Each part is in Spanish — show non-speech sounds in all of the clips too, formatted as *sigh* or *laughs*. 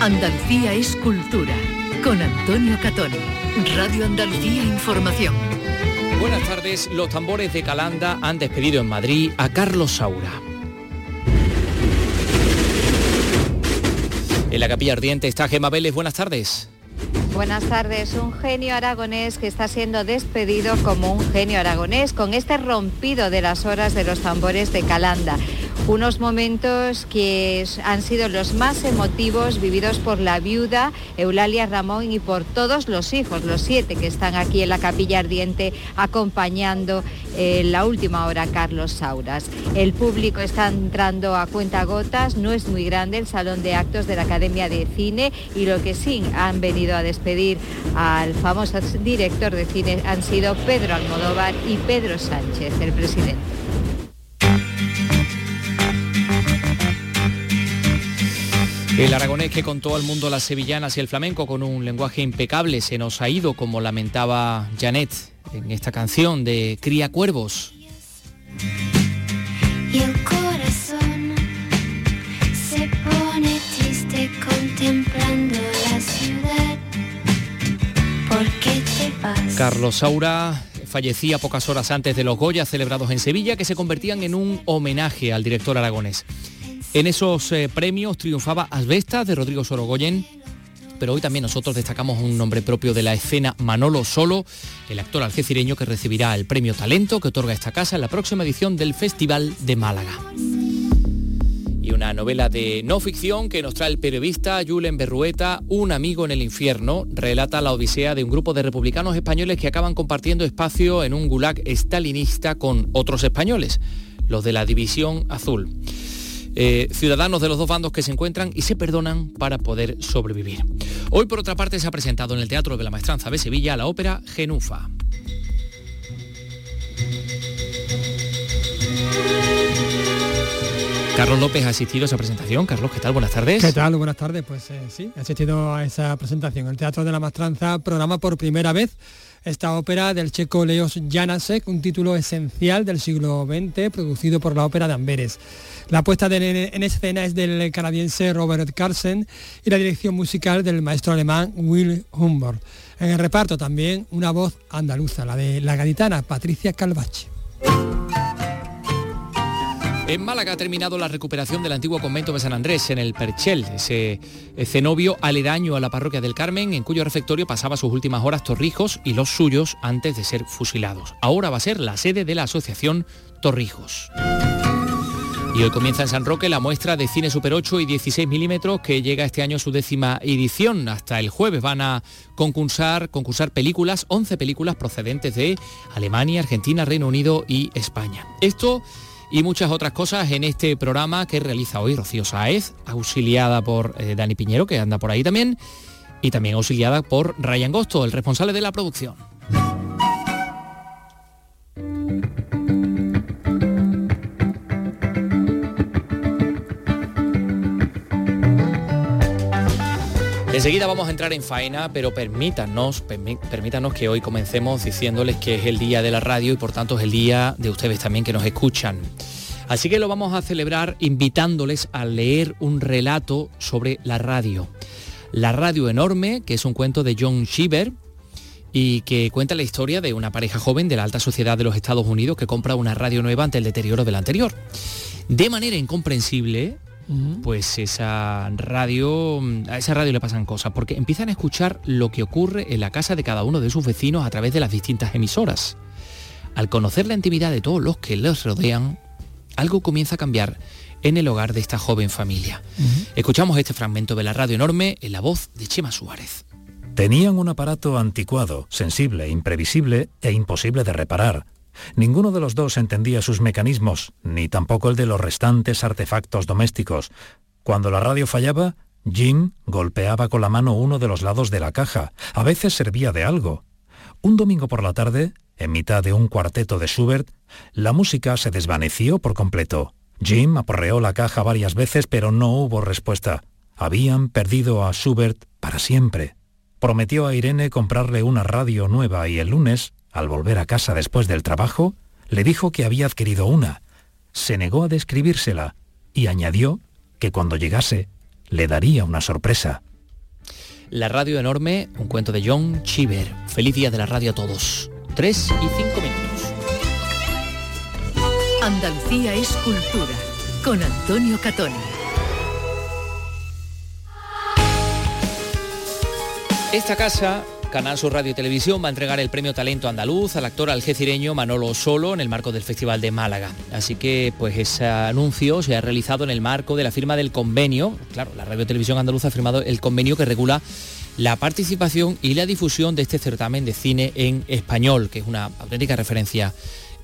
Andalucía es cultura. Con Antonio Catoni. Radio Andalucía Información. Buenas tardes. Los tambores de Calanda han despedido en Madrid a Carlos Saura. En la capilla ardiente está Gema Vélez. Buenas tardes. Buenas tardes. Un genio aragonés que está siendo despedido como un genio aragonés con este rompido de las horas de los tambores de Calanda unos momentos que han sido los más emotivos vividos por la viuda Eulalia Ramón y por todos los hijos, los siete que están aquí en la capilla ardiente acompañando en la última hora Carlos Sauras. El público está entrando a cuenta gotas, no es muy grande el salón de actos de la Academia de Cine y lo que sí han venido a despedir al famoso director de cine han sido Pedro Almodóvar y Pedro Sánchez, el presidente. El aragonés que contó al mundo las sevillanas y el flamenco con un lenguaje impecable se nos ha ido, como lamentaba Janet en esta canción de Cría Cuervos. Y el corazón se pone triste contemplando la ciudad. ¿Por qué te vas? Carlos Saura fallecía pocas horas antes de los Goya celebrados en Sevilla que se convertían en un homenaje al director aragonés. En esos eh, premios triunfaba Asbesta de Rodrigo Sorogoyen, pero hoy también nosotros destacamos un nombre propio de la escena, Manolo Solo, el actor algecireño que recibirá el premio Talento que otorga esta casa en la próxima edición del Festival de Málaga. Y una novela de no ficción que nos trae el periodista Julen Berrueta, Un amigo en el infierno, relata la odisea de un grupo de republicanos españoles que acaban compartiendo espacio en un gulag estalinista con otros españoles, los de la División Azul. Eh, ciudadanos de los dos bandos que se encuentran y se perdonan para poder sobrevivir. Hoy, por otra parte, se ha presentado en el Teatro de la Maestranza de Sevilla la ópera Genufa. Carlos López ha asistido a esa presentación. Carlos, ¿qué tal? Buenas tardes. ¿Qué tal? Buenas tardes. Pues eh, sí, he asistido a esa presentación. El Teatro de la Maestranza programa por primera vez esta ópera del checo Leos Janasek, un título esencial del siglo XX, producido por la Ópera de Amberes. La puesta en escena es del canadiense Robert Carson y la dirección musical del maestro alemán Will Humboldt. En el reparto también una voz andaluza, la de la gaditana Patricia Calvache. En Málaga ha terminado la recuperación del antiguo convento de San Andrés en el Perchel, ese cenobio aledaño a la parroquia del Carmen, en cuyo refectorio pasaba sus últimas horas Torrijos y los suyos antes de ser fusilados. Ahora va a ser la sede de la asociación Torrijos. Y hoy comienza en San Roque la muestra de cine Super 8 y 16 milímetros que llega este año a su décima edición. Hasta el jueves van a concursar, películas, 11 películas procedentes de Alemania, Argentina, Reino Unido y España. Esto y muchas otras cosas en este programa que realiza hoy Rocío Saez, auxiliada por eh, Dani Piñero, que anda por ahí también, y también auxiliada por Ryan Gosto, el responsable de la producción. Enseguida vamos a entrar en faena, pero permítanos, permítanos que hoy comencemos diciéndoles que es el día de la radio y por tanto es el día de ustedes también que nos escuchan. Así que lo vamos a celebrar invitándoles a leer un relato sobre la radio. La radio enorme, que es un cuento de John Cheever y que cuenta la historia de una pareja joven de la alta sociedad de los Estados Unidos que compra una radio nueva ante el deterioro de la anterior. De manera incomprensible, pues esa radio, a esa radio le pasan cosas, porque empiezan a escuchar lo que ocurre en la casa de cada uno de sus vecinos a través de las distintas emisoras. Al conocer la intimidad de todos los que les rodean, algo comienza a cambiar en el hogar de esta joven familia. Escuchamos este fragmento de la radio enorme en la voz de Chema Suárez. Tenían un aparato anticuado, sensible, imprevisible e imposible de reparar Ninguno de los dos entendía sus mecanismos, ni tampoco el de los restantes artefactos domésticos, Cuando la radio fallaba, Jim golpeaba con la mano uno de los lados de la caja. A veces servía de algo. Un domingo por la tarde, en mitad de un cuarteto de Schubert, la música se desvaneció por completo. Jim aporreó la caja varias veces, pero no hubo respuesta. Habían perdido a Schubert para siempre. Prometió a Irene comprarle una radio nueva y el lunes, al volver a casa después del trabajo, le dijo que había adquirido una. Se negó a describírsela y añadió que cuando llegase le daría una sorpresa. La radio enorme, un cuento de John Cheever. Feliz día de la radio a todos. Tres y cinco minutos. Andalucía es cultura con Antonio Catoni. Esta casa Canal Sur Radio y Televisión va a entregar el premio Talento Andaluz al actor algecireño Manolo Solo en el marco del Festival de Málaga. Así que pues ese anuncio se ha realizado en el marco de la firma del convenio. Claro, la Radio Televisión Andaluza ha firmado el convenio que regula la participación y la difusión de este certamen de cine en español, que es una auténtica referencia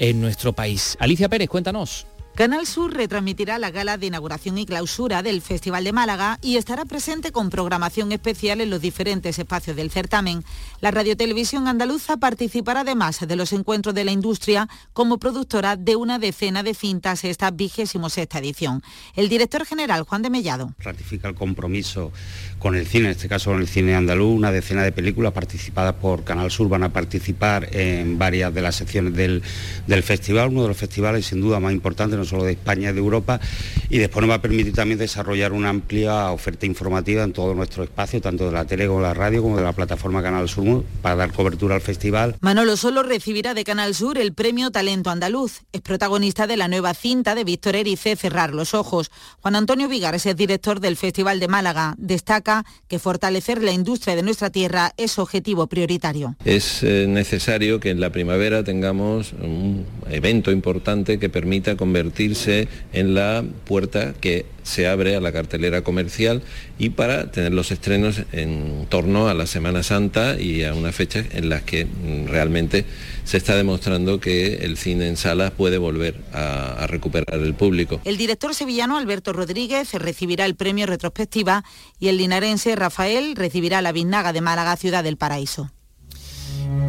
en nuestro país. Alicia Pérez, cuéntanos. Canal Sur retransmitirá la gala de inauguración y clausura del Festival de Málaga y estará presente con programación especial en los diferentes espacios del certamen. La Radiotelevisión Andaluza participará además de los encuentros de la industria como productora de una decena de cintas esta vigésimo sexta edición. El director general, Juan de Mellado. Ratifica el compromiso con el cine, en este caso con el cine andaluz, una decena de películas participadas por Canal Sur van a participar en varias de las secciones del, del festival, uno de los festivales sin duda más importantes solo de España y de Europa, y después nos va a permitir también desarrollar una amplia oferta informativa en todo nuestro espacio, tanto de la tele como de la radio, como de la plataforma Canal Sur, para dar cobertura al festival. Manolo Solo recibirá de Canal Sur el premio Talento Andaluz. Es protagonista de la nueva cinta de Víctor Erice, Cerrar los Ojos. Juan Antonio Vigares es director del Festival de Málaga. Destaca que fortalecer la industria de nuestra tierra es objetivo prioritario. Es eh, necesario que en la primavera tengamos un evento importante que permita convertir en la puerta que se abre a la cartelera comercial y para tener los estrenos en torno a la Semana Santa y a una fecha en las que mm, realmente se está demostrando que el cine en salas puede volver a, recuperar el público. El director sevillano Alberto Rodríguez recibirá el premio retrospectiva y el linarense Rafael recibirá la Biznaga de Málaga Ciudad del Paraíso.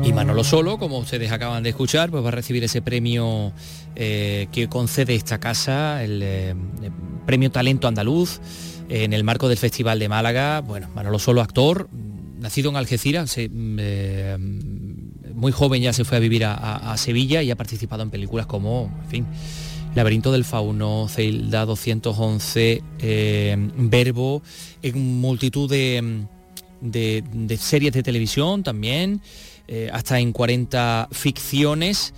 Y Manolo Solo, como ustedes acaban de escuchar, pues va a recibir ese premio eh, que concede esta casa, el, eh, premio Talento Andaluz, en el marco del Festival de Málaga. Bueno, Manolo Solo, actor, nacido en Algeciras, eh, muy joven ya se fue a vivir a, Sevilla y ha participado en películas como, en fin, Laberinto del Fauno, Zelda 211, Verbo, en multitud de series de televisión también. Eh, hasta en 40 ficciones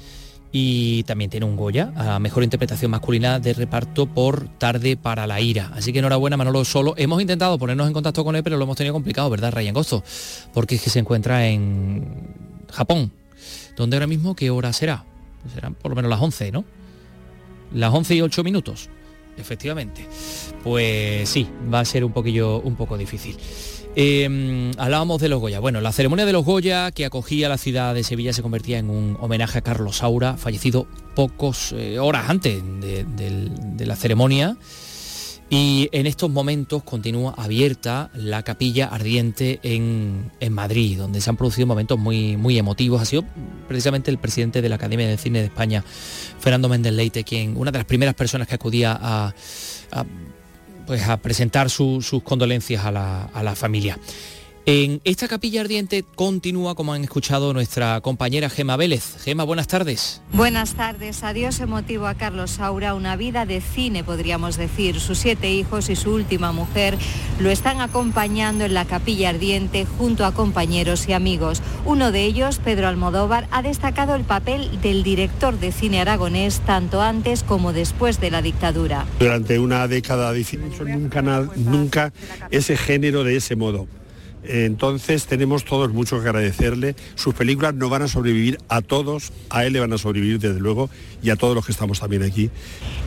y también tiene un Goya a mejor interpretación masculina de reparto por Tarde para la Ira. Así que enhorabuena Manolo Solo. Hemos intentado ponernos en contacto con él, pero lo hemos tenido complicado, ¿verdad, Ryan Gosto? Porque es que se encuentra en Japón. ¿Dónde ahora mismo qué hora será? Serán por lo menos las 11, ¿no? Las 11 y 8 minutos, efectivamente. Pues sí, va a ser un poquillo, un poco difícil. Em, hablábamos de los Goya. Bueno, la ceremonia de los Goya que acogía la ciudad de Sevilla se convertía en un homenaje a Carlos Saura, fallecido pocos eh, horas antes de, la ceremonia. Y en estos momentos continúa abierta la capilla ardiente en, Madrid, donde se han producido momentos muy, muy emotivos. Ha sido precisamente el presidente de la Academia de Cine de España, Fernando Méndez Leite, quien, una de las primeras personas que acudía a pues a presentar sus condolencias a la, familia. En esta capilla ardiente continúa, como han escuchado, nuestra compañera Gema Vélez. Gema, buenas tardes. Buenas tardes. Adiós emotivo a Carlos Saura, una vida de cine, podríamos decir. Sus siete hijos y su última mujer lo están acompañando en la capilla ardiente junto a compañeros y amigos. Uno de ellos, Pedro Almodóvar, ha destacado el papel del director de cine aragonés tanto antes como después de la dictadura. Durante una década de cine, nunca, nunca ese género de ese modo entonces tenemos todos mucho que agradecerle. Sus películas no van a sobrevivir a todos, a él le van a sobrevivir desde luego y a todos los que estamos también aquí.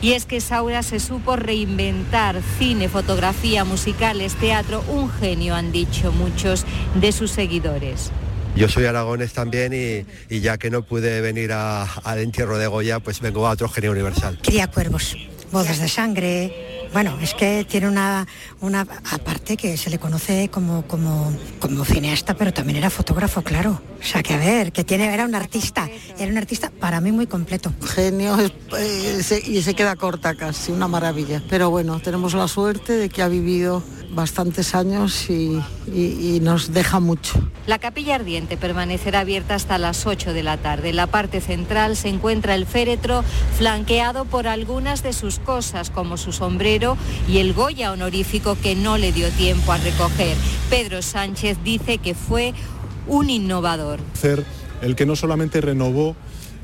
Y es que Saura se supo reinventar cine, fotografía, musicales, teatro, un genio han dicho muchos de sus seguidores. Yo soy aragones también y, ya que no pude venir al entierro de Goya, pues vengo a otro genio universal. Cría cuervos Bodas de sangre, bueno, es que tiene una, una aparte que se le conoce como, como, como cineasta, pero también era fotógrafo, claro. O sea que a ver, que tiene, era un artista, era un artista para mí muy completo. Genio eh, y se queda corta casi, una maravilla. Pero bueno, tenemos la suerte de que ha vivido bastantes años y, y, nos deja mucho. La capilla ardiente permanecerá abierta hasta las 8 de la tarde. En la parte central se encuentra el féretro flanqueado por algunas de sus cosas como su sombrero y el Goya honorífico que no le dio tiempo a recoger. Pedro Sánchez dice que fue un innovador. El que no solamente renovó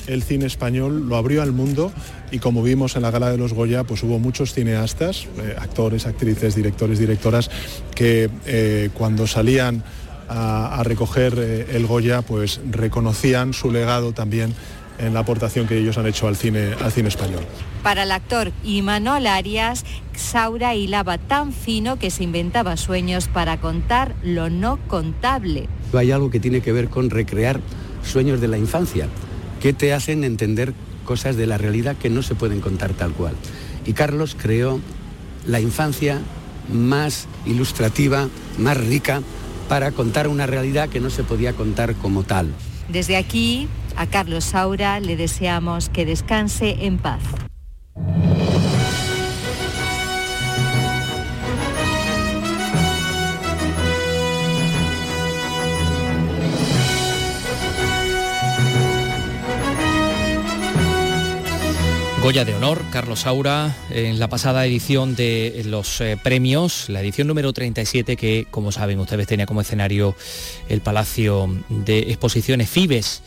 el cine español, lo abrió al mundo y como vimos en la gala de los Goya, pues hubo muchos cineastas, eh, actores, actrices, directores, directoras, que eh, cuando salían a, recoger eh, el Goya, pues reconocían su legado también en la aportación que ellos han hecho al cine, al cine español. Para el actor Imanol Arias, Saura hilaba tan fino que se inventaba sueños para contar lo no contable. Hay algo que tiene que ver con recrear sueños de la infancia, que te hacen entender cosas de la realidad que no se pueden contar tal cual. Y Carlos creó la infancia más ilustrativa, más rica, para contar una realidad que no se podía contar como tal. Desde aquí, a Carlos Saura le deseamos que descanse en paz. De Honor, Carlos Saura, en la pasada edición de los eh, premios, la edición número 37, que como saben ustedes tenía como escenario el Palacio de Exposiciones Fibes.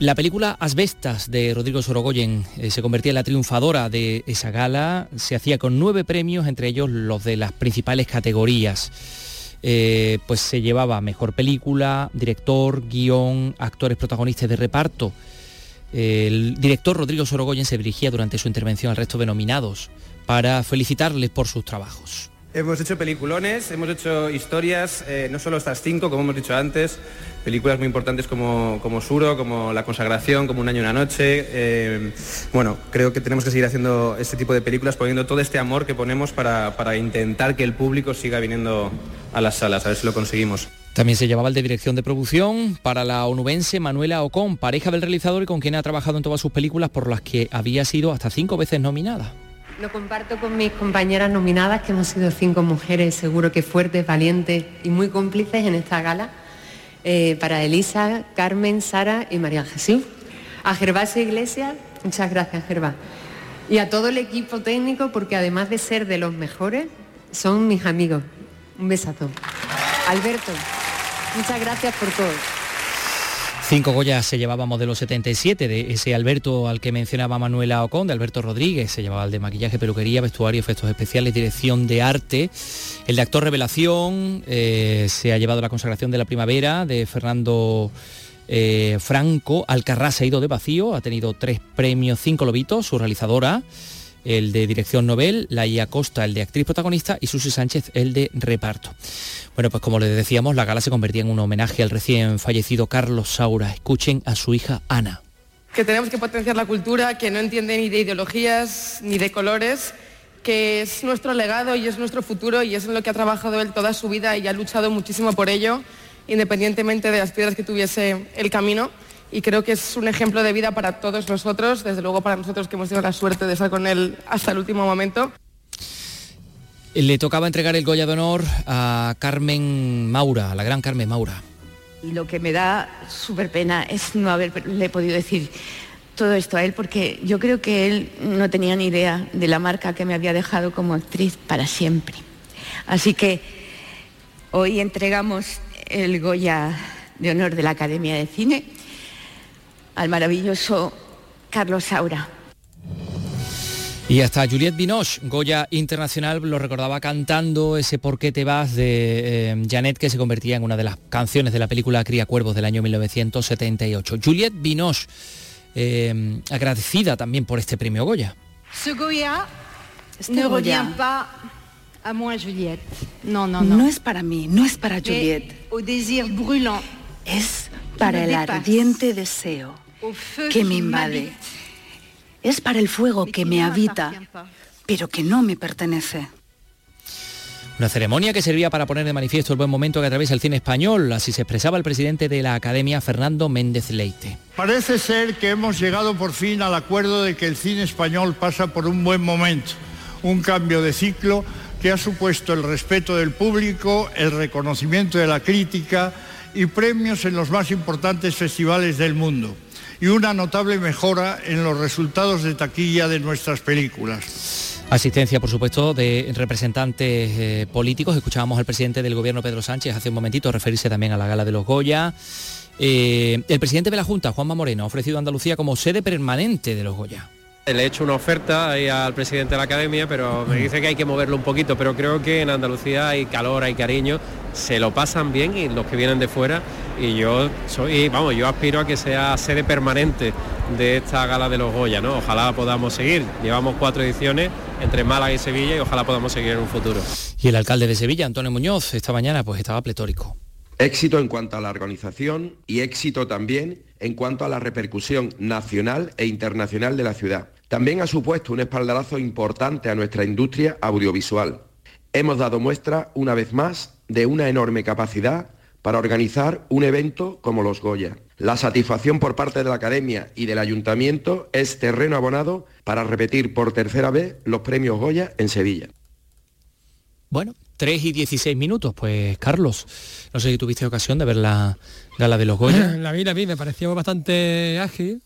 La película Asbestas de Rodrigo Sorogoyen eh, se convertía en la triunfadora de esa gala, se hacía con nueve premios, entre ellos los de las principales categorías. Eh, pues se llevaba mejor película, director, guion, actores protagonistas de reparto. El director Rodrigo Sorogoyen se dirigía durante su intervención al resto de nominados para felicitarles por sus trabajos. Hemos hecho peliculones, hemos hecho historias, eh, no solo estas cinco, como hemos dicho antes, películas muy importantes como, como Suro, como La Consagración, como Un año y una noche. Eh, bueno, creo que tenemos que seguir haciendo este tipo de películas, poniendo todo este amor que ponemos para, para intentar que el público siga viniendo a las salas, a ver si lo conseguimos. También se llevaba el de dirección de producción para la onubense Manuela Ocon, pareja del realizador y con quien ha trabajado en todas sus películas por las que había sido hasta cinco veces nominada. Lo comparto con mis compañeras nominadas, que hemos sido cinco mujeres, seguro que fuertes, valientes y muy cómplices en esta gala. Eh, para Elisa, Carmen, Sara y María Jesús. A Gervasio Iglesias, muchas gracias Gervás. Y a todo el equipo técnico, porque además de ser de los mejores, son mis amigos. Un besazo. Alberto, muchas gracias por todo. Cinco Goyas se llevaba modelo 77 de ese Alberto al que mencionaba Manuela Ocon, de Alberto Rodríguez, se llevaba el de maquillaje, peluquería, vestuario, efectos especiales, dirección de arte. El de actor revelación eh, se ha llevado la consagración de la primavera de Fernando eh, Franco. Alcarrás ha ido de vacío, ha tenido tres premios, cinco lobitos, su realizadora el de dirección novel, Laia Costa, el de actriz protagonista y Susi Sánchez, el de reparto. Bueno, pues como les decíamos, la gala se convertía en un homenaje al recién fallecido Carlos Saura. Escuchen a su hija Ana. Que tenemos que potenciar la cultura, que no entiende ni de ideologías ni de colores, que es nuestro legado y es nuestro futuro y es en lo que ha trabajado él toda su vida y ha luchado muchísimo por ello, independientemente de las piedras que tuviese el camino y creo que es un ejemplo de vida para todos nosotros, desde luego para nosotros que hemos tenido la suerte de estar con él hasta el último momento. Le tocaba entregar el Goya de Honor a Carmen Maura, a la gran Carmen Maura. Y lo que me da súper pena es no haberle podido decir todo esto a él porque yo creo que él no tenía ni idea de la marca que me había dejado como actriz para siempre. Así que hoy entregamos el Goya de Honor de la Academia de Cine al maravilloso Carlos Saura. Y hasta Juliette Binoche, Goya Internacional, lo recordaba cantando ese Por qué te vas de eh, Janet, que se convertía en una de las canciones de la película Cría Cuervos del año 1978. Juliette Binoche, eh, agradecida también por este premio Goya. Ce Goya este ne revient pas a moi, Juliette. No, no, no. No es para mí, no es para Juliette. Au désir brûlant. Es para el ardiente deseo que me invade Es para el fuego que me habita, pero que no me pertenece. Una ceremonia que servía para poner de manifiesto el buen momento que atraviesa el cine español, así se expresaba el presidente de la Academia, Fernando Méndez Leite. Parece ser que hemos llegado por fin al acuerdo de que el cine español pasa por un buen momento, un cambio de ciclo que ha supuesto el respeto del público, el reconocimiento de la crítica y premios en los más importantes festivales del mundo y una notable mejora en los resultados de taquilla de nuestras películas. Asistencia, por supuesto, de representantes eh, políticos. Escuchábamos al presidente del gobierno, Pedro Sánchez, hace un momentito referirse también a la gala de los Goya. Eh, el presidente de la Junta, Juanma Moreno, ha ofrecido a Andalucía como sede permanente de los Goya. Le he hecho una oferta ahí al presidente de la academia, pero me dice que hay que moverlo un poquito, pero creo que en Andalucía hay calor, hay cariño, se lo pasan bien y los que vienen de fuera y yo soy, vamos, yo aspiro a que sea sede permanente de esta gala de los Goya, ¿no? Ojalá podamos seguir. Llevamos cuatro ediciones entre Málaga y Sevilla y ojalá podamos seguir en un futuro. Y el alcalde de Sevilla, Antonio Muñoz, esta mañana pues estaba pletórico. Éxito en cuanto a la organización y éxito también en cuanto a la repercusión nacional e internacional de la ciudad. También ha supuesto un espaldarazo importante a nuestra industria audiovisual. Hemos dado muestra, una vez más, de una enorme capacidad para organizar un evento como los Goya. La satisfacción por parte de la Academia y del Ayuntamiento es terreno abonado para repetir por tercera vez los premios Goya en Sevilla. Bueno, 3 y 16 minutos, pues Carlos, no sé si tuviste ocasión de ver la gala de los Goya. *clears throat* La vi, la vi, me pareció bastante ágil.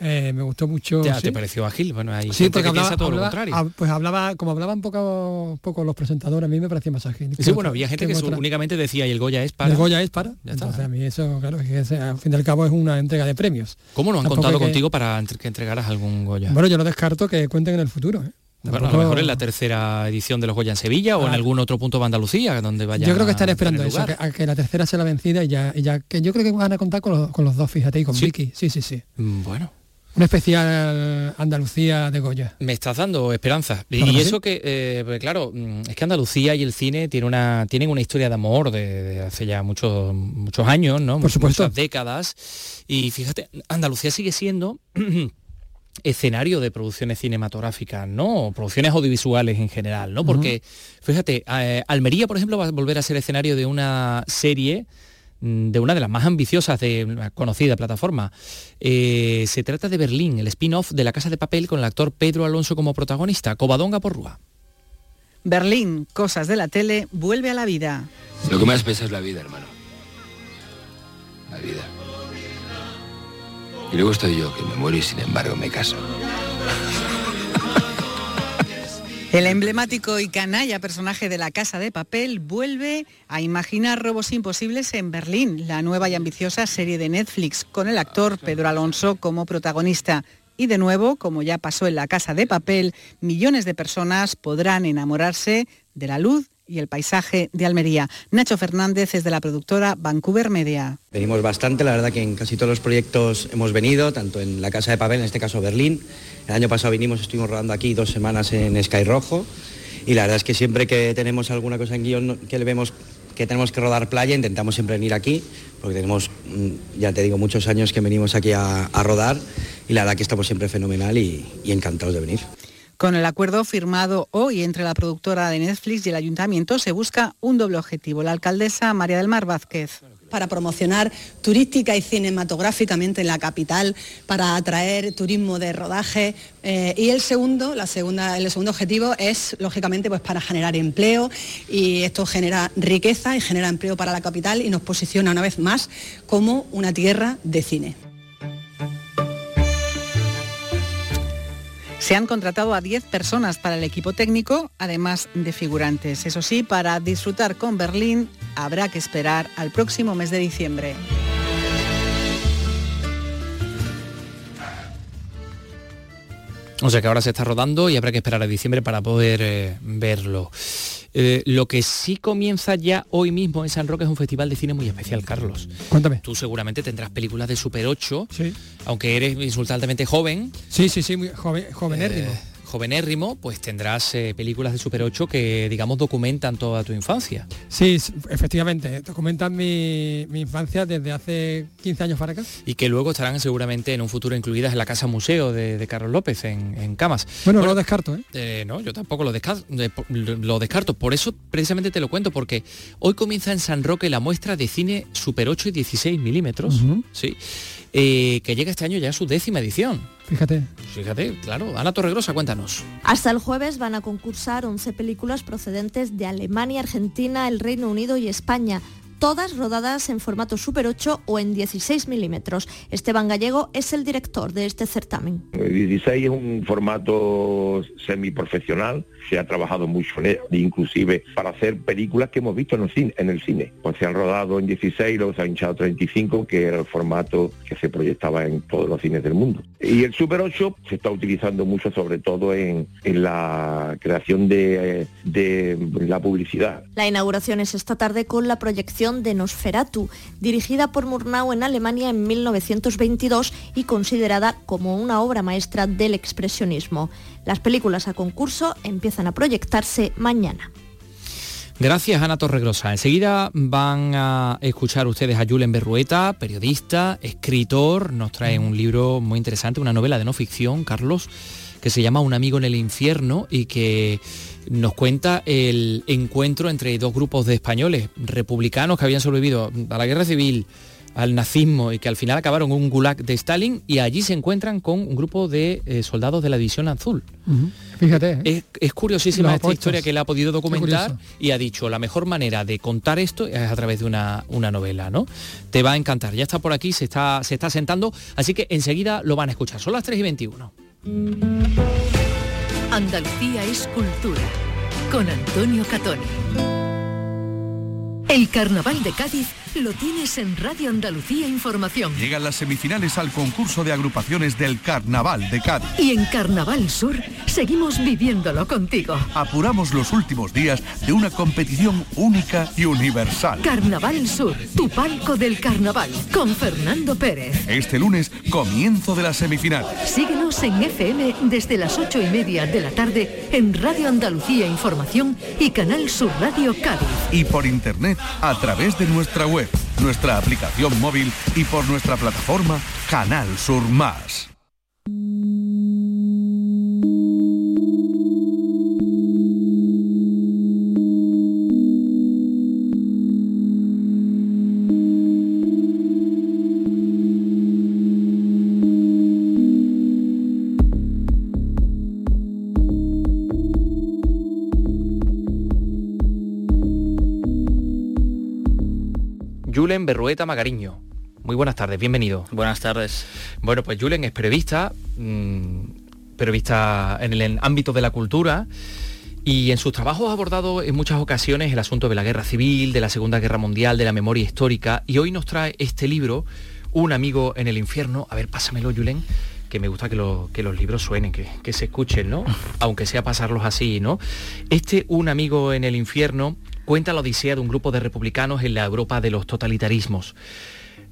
Eh, me gustó mucho. Ya, sí. ¿te pareció ágil? Bueno, hay Sí, gente que hablaba, piensa todo lo contrario. pues hablaba, como hablaban poco, poco los presentadores, a mí me parecía más ágil. Sí, bueno, había gente que únicamente decía, y el Goya es para... El Goya es para. Ya está. Entonces a mí eso, claro, es al fin y al cabo es una entrega de premios. ¿Cómo no han Tampoco contado que- contigo para entre- que entregaras algún Goya? Bueno, yo no descarto que cuenten en el futuro. ¿eh? Bueno, a lo mejor en la tercera edición de los Goya en Sevilla o en Ah. algún otro punto de Andalucía donde vaya Yo creo que están a esperando eso, que, a que la tercera sea la vencida y ya, y ya que yo creo que van a contar con los, con los dos, fíjate, y con ¿Sí? Vicky. Sí, sí, sí. Mm, Bueno, Un especial Andalucía de Goya. me estás dando esperanza. Y, eso que, eh, pues claro, mm, es que Andalucía y el cine tiene una, tienen una historia de amor de, de hace ya muchos, muchos años, ¿no? Por supuesto. Muchas décadas. Y fíjate, Andalucía sigue siendo *clears throat* escenario de producciones cinematográficas, ¿no? O producciones audiovisuales en general, ¿no? Porque, fíjate, eh, Almería, por ejemplo, va a volver a ser escenario de una serie mm, de una de las más ambiciosas de una conocida plataforma. Eh, se trata de Berlín, el spin-off de La Casa de Papel con el actor Pedro Alonso como protagonista, Covadonga por Rúa. Berlín, cosas de la tele, vuelve a la vida. Lo que más pesa es la vida, hermano. La vida. Y luego estoy yo, que me muero y sin embargo me caso. El emblemático y canalla personaje de la Casa de Papel vuelve a imaginar robos imposibles en Berlín, la nueva y ambiciosa serie de Netflix, con el actor Pedro Alonso como protagonista. Y de nuevo, como ya pasó en la Casa de Papel, millones de personas podrán enamorarse de la luz y el paisaje de Almería. Nacho Fernández es de la productora Vancouver Media. Venimos bastante, la verdad que en casi todos los proyectos hemos venido, tanto en la Casa de Papel, en este caso Berlín. El año pasado vinimos, estuvimos rodando aquí dos semanas en Sky Rojo y la verdad es que siempre que tenemos alguna cosa en guion que le vemos que tenemos que rodar playa, intentamos siempre venir aquí, porque tenemos, mm, ya te digo, muchos años que venimos aquí a, rodar y la verdad que estamos siempre fenomenal y encantados de venir. Con el acuerdo firmado hoy entre la productora de Netflix y el ayuntamiento se busca un doble objetivo. La alcaldesa María del Mar Vázquez. para promocionar turística y cinematográficamente en la capital, para atraer turismo de rodaje. eh, y el segundo, el segundo objetivo es, lógicamente, pues para generar empleo y esto genera riqueza y genera empleo para la capital y nos posiciona una vez más como una tierra de cine. Se han contratado a 10 personas para el equipo técnico, además de figurantes. Eso sí, para disfrutar con Berlín habrá que esperar al próximo mes de diciembre. O sea que ahora se está rodando y habrá que esperar a diciembre para poder eh, verlo. Eh, lo que sí comienza ya hoy mismo en San Roque es un festival de cine muy especial, Carlos. Cuéntame. Tú seguramente tendrás películas de Super 8, Sí. aunque eres insultantemente joven. Sí, sí, sí, muy joven. Eh, jovenérrimo, pues tendrás eh, películas de Super 8 que, digamos, documentan toda tu infancia. Sí, efectivamente, documentan mi, infancia desde hace 15 años para acá. Y que luego estarán seguramente en un futuro incluidas en la Casa Museo de, Carlos López, en, Camas. Bueno, no lo descarto, ¿eh? ¿eh? No, yo tampoco lo descarto, lo descarto. Por eso precisamente te lo cuento, porque hoy comienza en San Roque la muestra de cine Super 8 y 16 milímetros, ¿sí? Eh, que llega este año ya a su décima edición. Fíjate. Fíjate, claro. Ana Torregrosa, cuéntanos. Hasta el jueves van a concursar 11 películas procedentes de Alemania, Argentina, el Reino Unido y España todas rodadas en formato Super 8 o en 16 milímetros. Esteban Gallego es el director de este certamen. El 16 es un formato semiprofesional, se ha trabajado mucho en él, inclusive para hacer películas que hemos visto en el cine. En. Pues se han rodado en 16, luego se ha hinchado 35, que era el formato que se proyectaba en todos los cines del mundo. Y el Super 8 se está utilizando mucho sobre todo en, la creación de, de la publicidad. La inauguración es esta tarde con la proyección de Nosferatu, dirigida por Murnau en Alemania en 1922 y considerada como una obra maestra del expresionismo. Las películas a concurso empiezan a proyectarse mañana. Gracias, Ana Torregrosa. Enseguida van a escuchar ustedes a Julen Berrueta, periodista, escritor. Nos trae un libro muy interesante, una novela de no ficción, Carlos, que se llama Un amigo en el infierno y que nos cuenta el encuentro entre dos grupos de españoles republicanos que habían sobrevivido a la guerra civil, al nazismo y que al final acabaron en un gulag de Stalin y allí se encuentran con un grupo de eh, soldados de la División Azul. Fíjate. ¿eh? Es, curiosísima esta historia que él ha podido documentar y ha dicho, la mejor manera de contar esto es a través de una, una, novela, ¿no? Te va a encantar. Ya está por aquí, se está, se está sentando, así que enseguida lo van a escuchar. Son las 3 y 21. Andalucía es cultura, con Antonio Catoni. El Carnaval de Cádiz lo tienes en Radio Andalucía Información. Llegan las semifinales al concurso de agrupaciones del Carnaval de Cádiz. Y en Carnaval Sur seguimos viviéndolo contigo. Apuramos los últimos días de una competición única y universal. Carnaval Sur, tu palco del carnaval, con Fernando Pérez. Este lunes, comienzo de la semifinal. Síguenos en FM desde las ocho y media de la tarde en Radio Andalucía Información y Canal Sur Radio Cádiz. Y por internet a través de nuestra web nuestra aplicación móvil y por nuestra plataforma Canal Sur Más. Julen Berrueta Magariño. Muy buenas tardes, bienvenido. Buenas tardes. Bueno, pues Julen es periodista, mm, periodista en el ámbito de la cultura. Y en sus trabajos ha abordado en muchas ocasiones el asunto de la guerra civil, de la Segunda Guerra Mundial, de la memoria histórica. Y hoy nos trae este libro, Un amigo en el infierno. A ver, pásamelo, Julen, que me gusta que, que los libros suenen, que, que, se escuchen, ¿no? *laughs* Aunque sea pasarlos así, ¿no? Este Un amigo en el infierno cuenta la odisea de un grupo de republicanos en la Europa de los totalitarismos.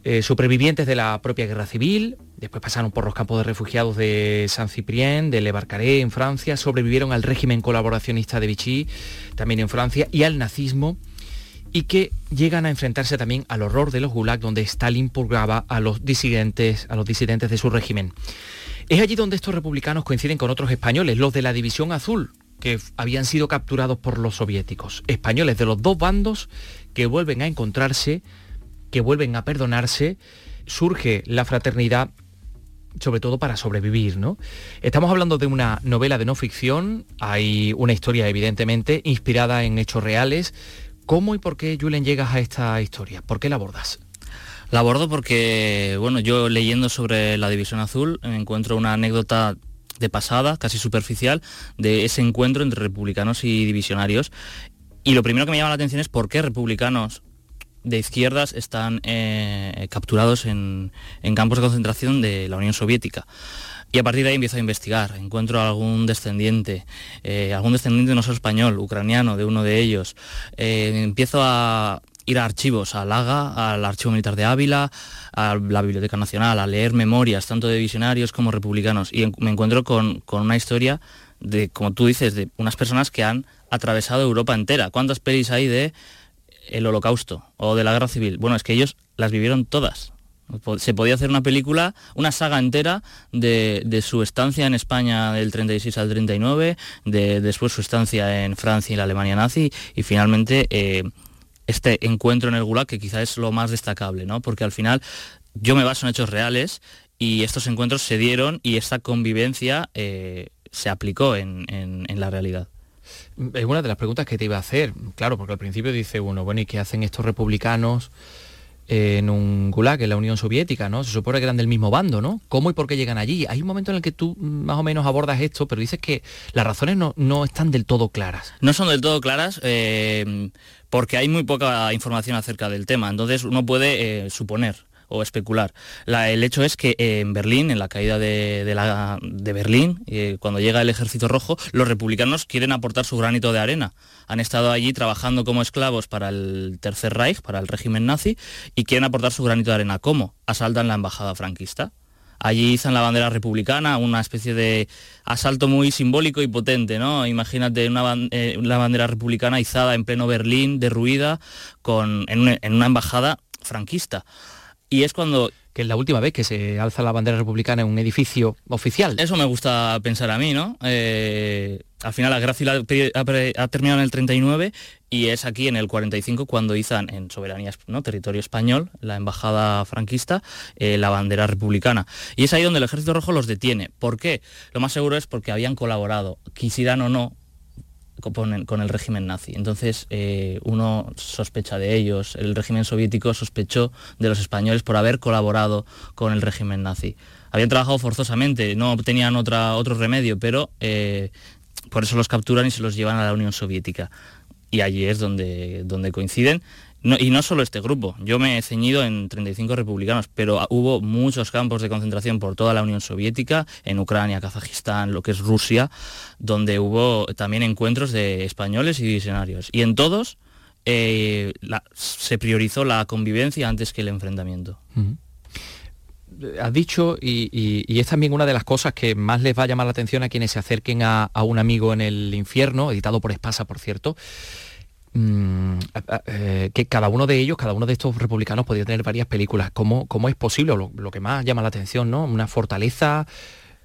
Eh, supervivientes de la propia guerra civil, después pasaron por los campos de refugiados de San Ciprien, de Le Barcaré en Francia, sobrevivieron al régimen colaboracionista de Vichy, también en Francia, y al nazismo, y que llegan a enfrentarse también al horror de los gulag donde Stalin purgaba a los disidentes, a los disidentes de su régimen. Es allí donde estos republicanos coinciden con otros españoles, los de la División Azul, que habían sido capturados por los soviéticos. Españoles de los dos bandos que vuelven a encontrarse, que vuelven a perdonarse, surge la fraternidad sobre todo para sobrevivir, ¿no? Estamos hablando de una novela de no ficción, hay una historia evidentemente inspirada en hechos reales. ¿Cómo y por qué, Julen, llegas a esta historia? ¿Por qué la abordas? La abordo porque, bueno, yo leyendo sobre la División Azul encuentro una anécdota de pasada, casi superficial, de ese encuentro entre republicanos y divisionarios. Y lo primero que me llama la atención es por qué republicanos de izquierdas están eh, capturados en, campos de concentración de la Unión Soviética. Y a partir de ahí empiezo a investigar, encuentro algún descendiente, eh, algún descendiente no solo español, ucraniano, de uno de ellos. Eh, empiezo a ir a archivos, a Laga, al Archivo Militar de Ávila, a la Biblioteca Nacional, a leer memorias tanto de visionarios como republicanos y me encuentro con, una historia de, como tú dices, de unas personas que han atravesado Europa entera. ¿Cuántas pelis hay de el holocausto o de la guerra civil? Bueno, es que ellos las vivieron todas. Se podía hacer una película, una saga entera de, su estancia en España del 36 al 39, de después su estancia en Francia y la Alemania nazi y finalmente eh, este encuentro en el Gulag que quizá es lo más destacable, ¿no? Porque al final yo me baso en hechos reales y estos encuentros se dieron y esta convivencia eh, se aplicó en, la realidad. Es una de las preguntas que te iba a hacer, claro, porque al principio dice uno, bueno, ¿y qué hacen estos republicanos en un gulag, en la Unión Soviética, ¿no? Se supone que eran del mismo bando, ¿no? ¿Cómo y por qué llegan allí? Hay un momento en el que tú más o menos abordas esto, pero dices que las razones no, están del todo claras. No son del todo claras eh, porque hay muy poca información acerca del tema, entonces uno puede eh, suponer o especular. el hecho es que en Berlín, en la caída de, la, de Berlín, eh, cuando llega el ejército rojo, los republicanos quieren aportar su granito de arena. Han estado allí trabajando como esclavos para el Tercer Reich, para el régimen nazi, y quieren aportar su granito de arena. ¿Cómo? Asaltan la embajada franquista. Allí izan la bandera republicana, una especie de asalto muy simbólico y potente, ¿no? Imagínate una, eh, bandera republicana izada en pleno Berlín, derruida, con, en una embajada franquista y es cuando que es la última vez que se alza la bandera republicana en un edificio oficial. Eso me gusta pensar a mí, ¿no? Eh, al final la guerra ha, terminado en el 39 y es aquí en el 45 cuando izan en soberanía, ¿no? territorio español, la embajada franquista, eh, la bandera republicana. Y es ahí donde el ejército rojo los detiene. ¿Por qué? Lo más seguro es porque habían colaborado, quisieran o no, con el, régimen nazi. Entonces eh, uno sospecha de ellos. El régimen soviético sospechó de los españoles por haber colaborado con el régimen nazi. Habían trabajado forzosamente, no tenían otra, otro remedio, pero eh, por eso los capturan y se los llevan a la Unión Soviética. Y allí es donde, donde coinciden y no solo este grupo, yo me he ceñido en 35 republicanos, pero hubo muchos campos de concentración por toda la Unión Soviética, en Ucrania, Kazajistán, lo que es Rusia, donde hubo también encuentros de españoles y visionarios. Y en todos eh, se priorizó la convivencia antes que el enfrentamiento. Has dicho, y, es también una de las cosas que más les va a llamar la atención a quienes se acerquen a un amigo en el infierno, editado por Espasa, por cierto, Mm, eh, que cada uno de ellos, cada uno de estos republicanos podía tener varias películas. ¿Cómo, cómo es posible? Lo, que más llama la atención, ¿no? Una fortaleza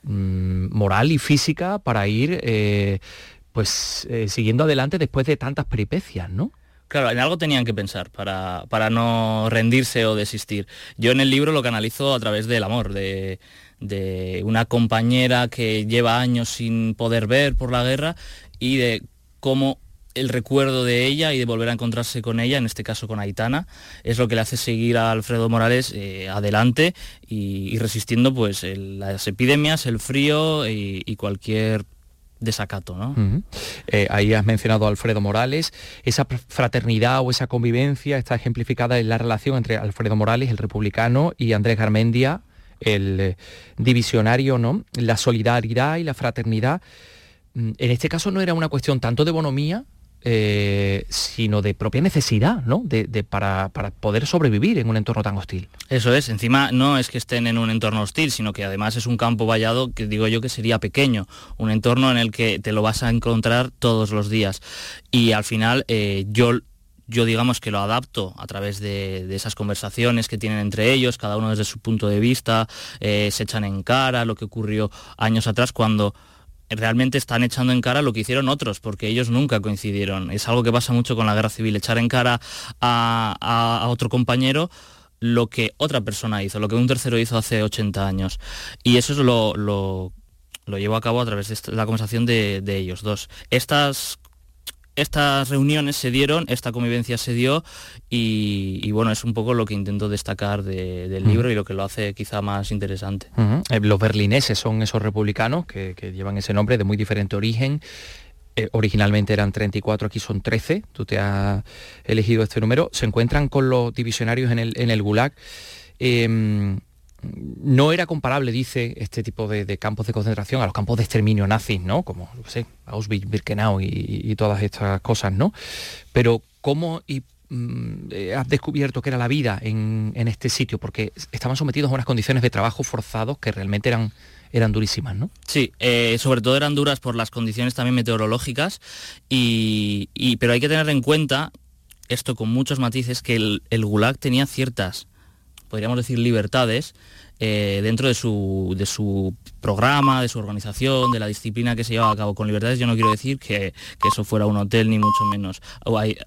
mm, moral y física para ir eh, pues eh, siguiendo adelante después de tantas peripecias, ¿no? Claro, en algo tenían que pensar para, para, no rendirse o desistir. Yo en el libro lo canalizo a través del amor, de, de una compañera que lleva años sin poder ver por la guerra y de cómo el recuerdo de ella y de volver a encontrarse con ella, en este caso con Aitana, es lo que le hace seguir a Alfredo Morales eh, adelante y, resistiendo pues las epidemias, el frío y, cualquier desacato. ¿no? Eh, ahí has mencionado a Alfredo Morales. Esa fraternidad o esa convivencia está ejemplificada en la relación entre Alfredo Morales, el republicano, y Andrés Garmendia, el eh, divisionario, ¿no? La solidaridad y la fraternidad. Mm, en este caso no era una cuestión tanto de bonomía, eh, sino de propia necesidad, ¿no? De, para, poder sobrevivir en un entorno tan hostil. Eso es, encima no es que estén en un entorno hostil, sino que además es un campo vallado que digo yo que sería pequeño, un entorno en el que te lo vas a encontrar todos los días. Y al final eh, yo yo digamos que lo adapto a través de, esas conversaciones que tienen entre ellos, cada uno desde su punto de vista, eh, se echan en cara lo que ocurrió años atrás cuando realmente están echando en cara lo que hicieron otros, porque ellos nunca coincidieron. Es algo que pasa mucho con la guerra civil, echar en cara a, otro compañero lo que otra persona hizo, lo que un tercero hizo hace 80 años. Y eso es lo, lo, llevo a cabo a través de la conversación de, de ellos dos. Estas estas reuniones se dieron, esta convivencia se dio y, bueno, es un poco lo que intento destacar del libro y lo que lo hace quizá más interesante. Eh, los berlineses son esos republicanos que, llevan ese nombre de muy diferente origen. Eh, originalmente eran 34, aquí son 13, tú te has elegido este número, se encuentran con los divisionarios en el, en el Gulag. Em, no era comparable, dice, este tipo de, campos de concentración a los campos de exterminio nazis, ¿no? Como, no sé, Auschwitz, Birkenau y, todas estas cosas, ¿no? Pero ¿cómo y, mm, eh, has descubierto que era la vida en, este sitio? Porque estaban sometidos a unas condiciones de trabajo forzados que realmente eran, eran durísimas, ¿no? Sí, eh, sobre todo eran duras por las condiciones también meteorológicas, y, pero hay que tener en cuenta, esto con muchos matices, que el, Gulag tenía ciertas, podríamos decir, libertades eh, dentro de su, de su programa, de su organización, de la disciplina que se llevaba a cabo con libertades. Yo no quiero decir que, que eso fuera un hotel, ni mucho menos. O hay,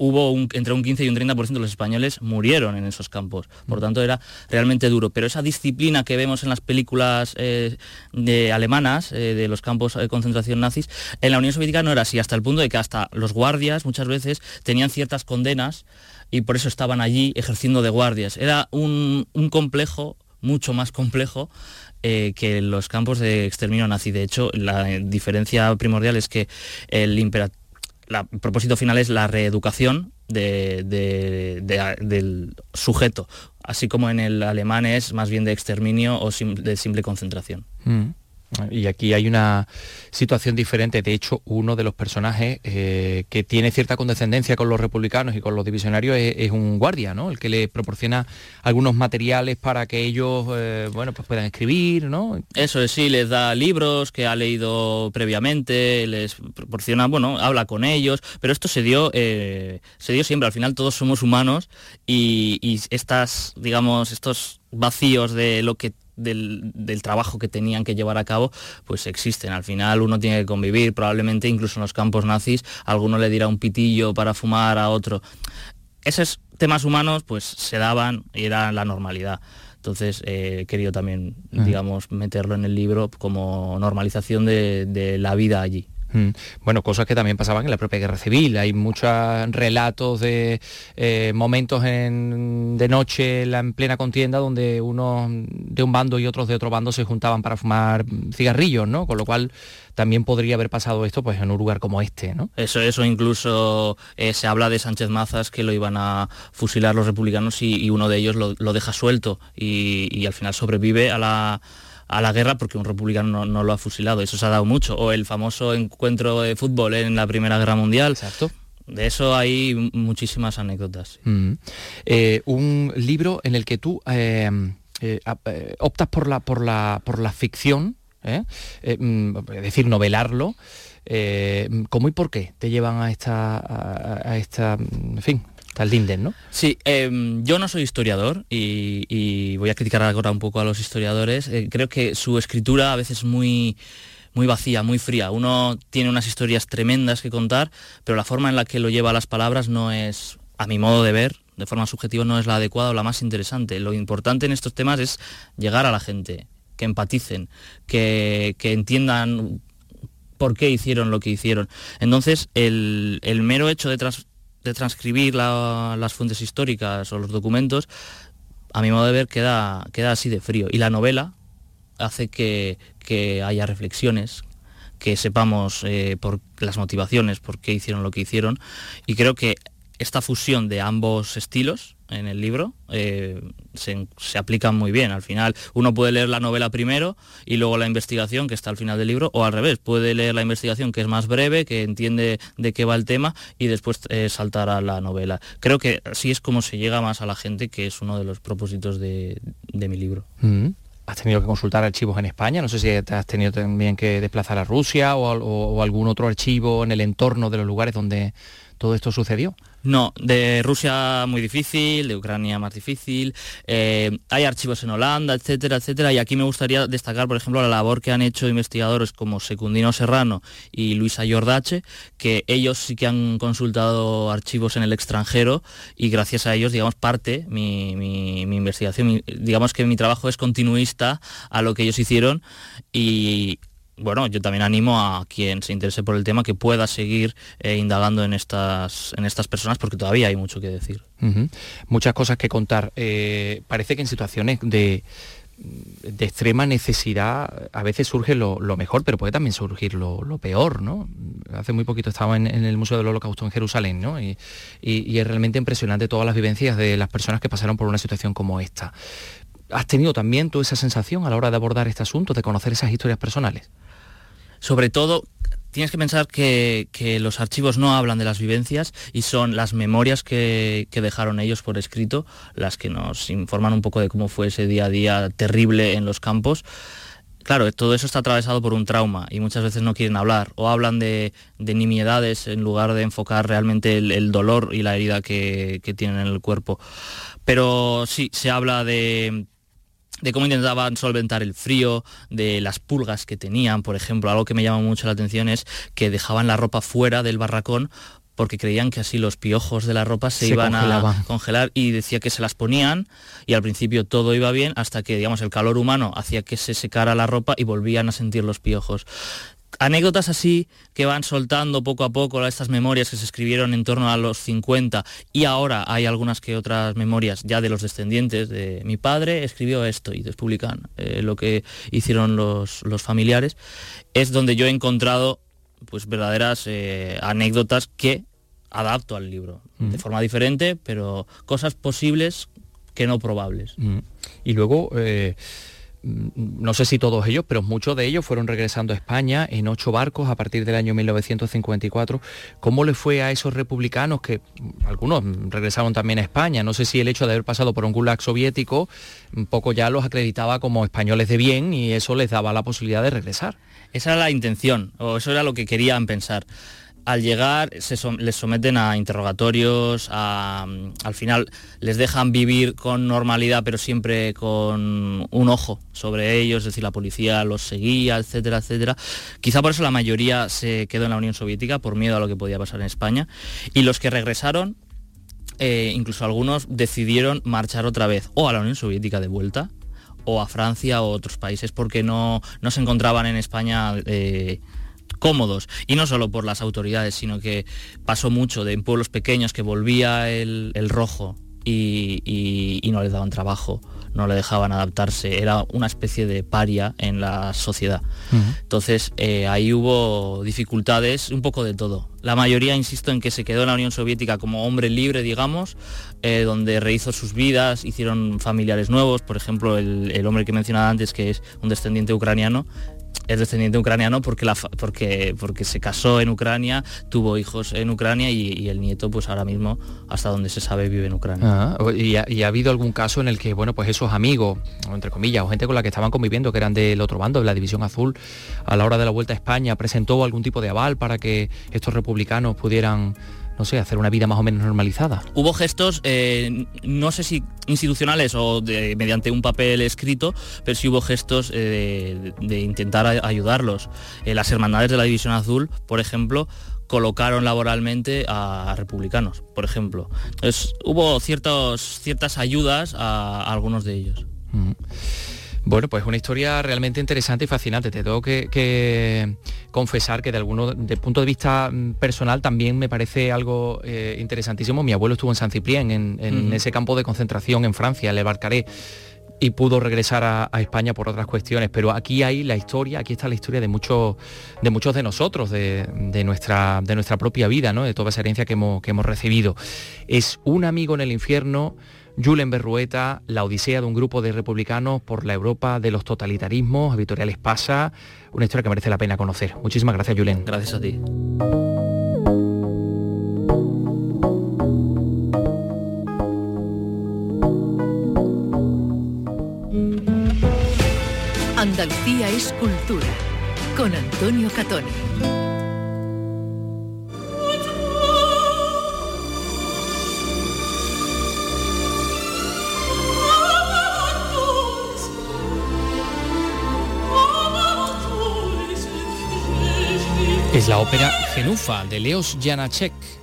hubo entre un 15 y un 30% de los españoles murieron en esos campos. Por mm. tanto, era realmente duro. Pero esa disciplina que vemos en las películas eh, de alemanas, eh, de los campos de concentración nazis, en la Unión Soviética no era así, hasta el punto de que hasta los guardias muchas veces tenían ciertas condenas y por eso estaban allí ejerciendo de guardias. Era un, complejo mucho más complejo eh, que los campos de exterminio nazi. De hecho, la diferencia primordial es que el, el propósito final es la reeducación del sujeto, así como en el alemán es más bien de exterminio o de simple concentración. Mm. Y aquí hay una situación diferente. De hecho, uno de los personajes eh, que tiene cierta condescendencia con los republicanos y con los divisionarios es, un guardia, ¿no? El que le proporciona algunos materiales para que ellos, eh, bueno, pues puedan escribir, ¿no? Eso es, sí, les da libros que ha leído previamente, les proporciona, bueno, habla con ellos, pero esto se dio, eh, se dio siempre. Al final todos somos humanos y, y estas, digamos, estos vacíos de lo que del, trabajo que tenían que llevar a cabo, pues existen. Al final uno tiene que convivir, probablemente incluso en los campos nazis, alguno le dirá un pitillo para fumar a otro. Esos temas humanos pues se daban y era la normalidad. Entonces he querido también, digamos, meterlo en el libro como normalización de la vida allí. Mm. Bueno, cosas que también pasaban en la propia guerra civil. Hay muchos relatos de eh, momentos de noche en plena contienda donde unos de un bando y otros de otro bando se juntaban para fumar cigarrillos, ¿no? Con lo cual también podría haber pasado esto pues en un lugar como este, ¿no? Eso, eso incluso eh, se habla de Sánchez Mazas que lo iban a fusilar los republicanos y, uno de ellos lo, deja suelto y al final sobrevive a la a la guerra porque un republicano no, lo ha fusilado. Eso se ha dado mucho. O el famoso encuentro de fútbol en la Primera Guerra Mundial. Exacto. De eso hay muchísimas anécdotas. Mm. Eh, un libro en el que tú eh, eh, optas por la, por la, por la ficción, mm, es decir, novelarlo. ¿Cómo y por qué te llevan a esta, a, a esta, en fin, Tal Linden, ¿no? Sí, em, yo no soy historiador y, voy a criticar ahora un poco a los historiadores. Eh, creo que su escritura a veces es muy muy vacía, muy fría. Uno tiene unas historias tremendas que contar, pero la forma en la que lo lleva a las palabras no es, a mi modo de ver, de forma subjetiva, no es la adecuada o la más interesante. Lo importante en estos temas es llegar a la gente, que empaticen, que, entiendan por qué hicieron lo que hicieron. Entonces, el, el mero hecho de, tras, de transcribir las fuentes históricas o los documentos, a mi modo de ver queda, queda así de frío. Y la novela hace que, haya reflexiones, que sepamos eh, por las motivaciones, por qué hicieron lo que hicieron. Y creo que esta fusión de ambos estilos en el libro eh, se, aplican muy bien. Al final uno puede leer la novela primero y luego la investigación que está al final del libro, o al revés, puede leer la investigación que es más breve, que entiende de qué va el tema y después eh, saltar a la novela. Creo que así es como se llega más a la gente, que es uno de los propósitos de, mi libro. Mm. has tenido que consultar archivos en España, no sé si has tenido también que desplazar a Rusia o, algún otro archivo en el entorno de los lugares donde todo esto sucedió. No, de Rusia muy difícil, de Ucrania más difícil, eh, hay archivos en Holanda, etcétera, etcétera, y aquí me gustaría destacar, por ejemplo, la labor que han hecho investigadores como Secundino Serrano y Luisa Jordache, que ellos sí que han consultado archivos en el extranjero y gracias a ellos, digamos, parte mi, investigación, digamos que mi trabajo es continuista a lo que ellos hicieron y bueno, yo también animo a quien se interese por el tema que pueda seguir eh, indagando en estas, en estas personas porque todavía hay mucho que decir. Muchas cosas que contar. Eh, parece que en situaciones de, de extrema necesidad a veces surge lo, mejor, pero puede también surgir lo, peor, ¿no? Hace muy poquito estaba en, el Museo del Holocausto en Jerusalén, ¿no? Y, y, es realmente impresionante todas las vivencias de las personas que pasaron por una situación como esta. ¿Has tenido también tú esa sensación a la hora de abordar este asunto, de conocer esas historias personales? Sobre todo tienes que pensar que, los archivos no hablan de las vivencias y son las memorias que, dejaron ellos por escrito las que nos informan un poco de cómo fue ese día a día terrible en los campos. Claro, todo eso está atravesado por un trauma y muchas veces no quieren hablar o hablan de, nimiedades en lugar de enfocar realmente el, dolor y la herida que, que tienen en el cuerpo. Pero sí, se habla de, de cómo intentaban solventar el frío, de las pulgas que tenían, por ejemplo. Algo que me llama mucho la atención es que dejaban la ropa fuera del barracón porque creían que así los piojos de la ropa se, iban a congelar y decía que se las ponían y al principio todo iba bien hasta que digamos el calor humano hacía que se secara la ropa y volvían a sentir los piojos anécdotas así que van soltando poco a poco estas memorias que se escribieron en torno a los 50 y ahora hay algunas que otras memorias ya de los descendientes de mi padre. Escribió esto y despublican eh, lo que hicieron los, familiares. Es donde yo he encontrado pues verdaderas eh, anécdotas que adapto al libro de forma diferente pero cosas posibles que no probables. Y luego eh, Mm, no sé si todos ellos, pero muchos de ellos fueron regresando a España en ocho barcos a partir del año 1954. ¿Cómo le fue a esos republicanos que mm, algunos regresaron también a España? No sé si el hecho de haber pasado por un gulag soviético un poco ya los acreditaba como españoles de bien y eso les daba la posibilidad de regresar. Esa era la intención, o eso era lo que querían pensar al llegar se les someten a interrogatorios, al final les dejan vivir con normalidad, pero siempre con un ojo sobre ellos, es decir, la policía los seguía, etcétera, etcétera. Quizá por eso la mayoría se quedó en la Unión Soviética, por miedo a lo que podía pasar en España. Y los que regresaron, eh, incluso algunos decidieron marchar otra vez, o a la Unión Soviética de vuelta, o a Francia o otros países, porque no, no se encontraban en España. Eh, cómodos. Y no solo por las autoridades, sino que pasó mucho de en pueblos pequeños que volvía el, rojo y, no les daban trabajo, no le dejaban adaptarse, era una especie de paria en la sociedad. Entonces eh, ahí hubo dificultades, un poco de todo. La mayoría, insisto, en que se quedó en la Unión Soviética como hombre libre, digamos, eh, donde rehizo sus vidas, hicieron familiares nuevos, por ejemplo, el, el hombre que mencionaba antes, que es un descendiente ucraniano, es descendiente ucraniano porque, la, porque, porque se casó en Ucrania, tuvo hijos en Ucrania y, el nieto pues ahora mismo, hasta donde se sabe, vive en Ucrania. Ah, y, ha, habido algún caso en el que, bueno, pues esos amigos, entre comillas, o gente con la que estaban conviviendo, que eran del otro bando, de la División Azul, a la hora de la Vuelta a España, presentó algún tipo de aval para que estos republicanos pudieran no sé, hacer una vida más o menos normalizada. Hubo gestos, eh, no sé si institucionales o mediante un papel escrito, pero sí hubo gestos eh, de, intentar ayudarlos. Eh, las hermandades de la División Azul, por ejemplo, colocaron laboralmente a, republicanos, por ejemplo. Entonces, hubo ciertos, ciertas ayudas a, algunos de ellos. Bueno, pues una historia realmente interesante y fascinante. Te tengo que, confesar que de alguno, del punto de vista mm, personal también me parece algo eh, interesantísimo. Mi abuelo estuvo en San Ciprián, en, ese campo de concentración en Francia, Le Barcaré y pudo regresar a, España por otras cuestiones. Pero aquí hay la historia, aquí está la historia de muchos de, muchos de nosotros, de, nuestra, de nuestra propia vida, ¿no? de toda esa herencia que hemos, que hemos recibido. Es un amigo en el infierno Julen Berrueta, La Odisea de un grupo de republicanos por la Europa de los totalitarismos, editoriales Pasa, una historia que merece la pena conocer. Muchísimas gracias, Julen. Gracias a ti. Andalucía es cultura, con Antonio Catoni. Es la ópera Genufa de Leos Janacek.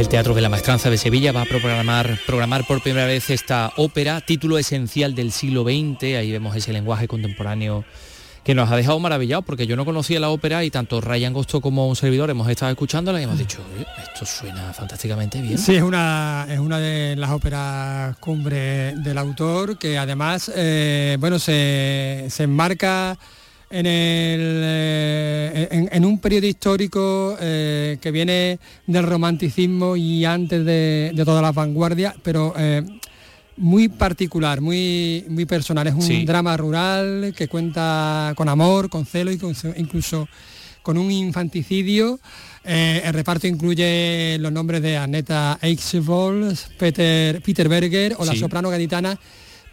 El Teatro de la Maestranza de Sevilla va a programar, programar por primera vez esta ópera, título esencial del siglo XX, ahí vemos ese lenguaje contemporáneo que nos ha dejado maravillados porque yo no conocía la ópera y tanto Ryan Gosto como un servidor hemos estado escuchándola y hemos dicho, esto suena fantásticamente bien. Sí, es una, es una de las óperas cumbre del autor que además, eh, bueno, se, se enmarca en, el, eh, en, un periodo histórico eh, que viene del romanticismo y antes de, de todas las vanguardias, pero eh, muy particular, muy, muy personal. Es un drama rural que cuenta con amor, con celo y incluso con un infanticidio. el reparto incluye los nombres de Annetta Eichsvold, Peter, Peter Berger o la soprano gaditana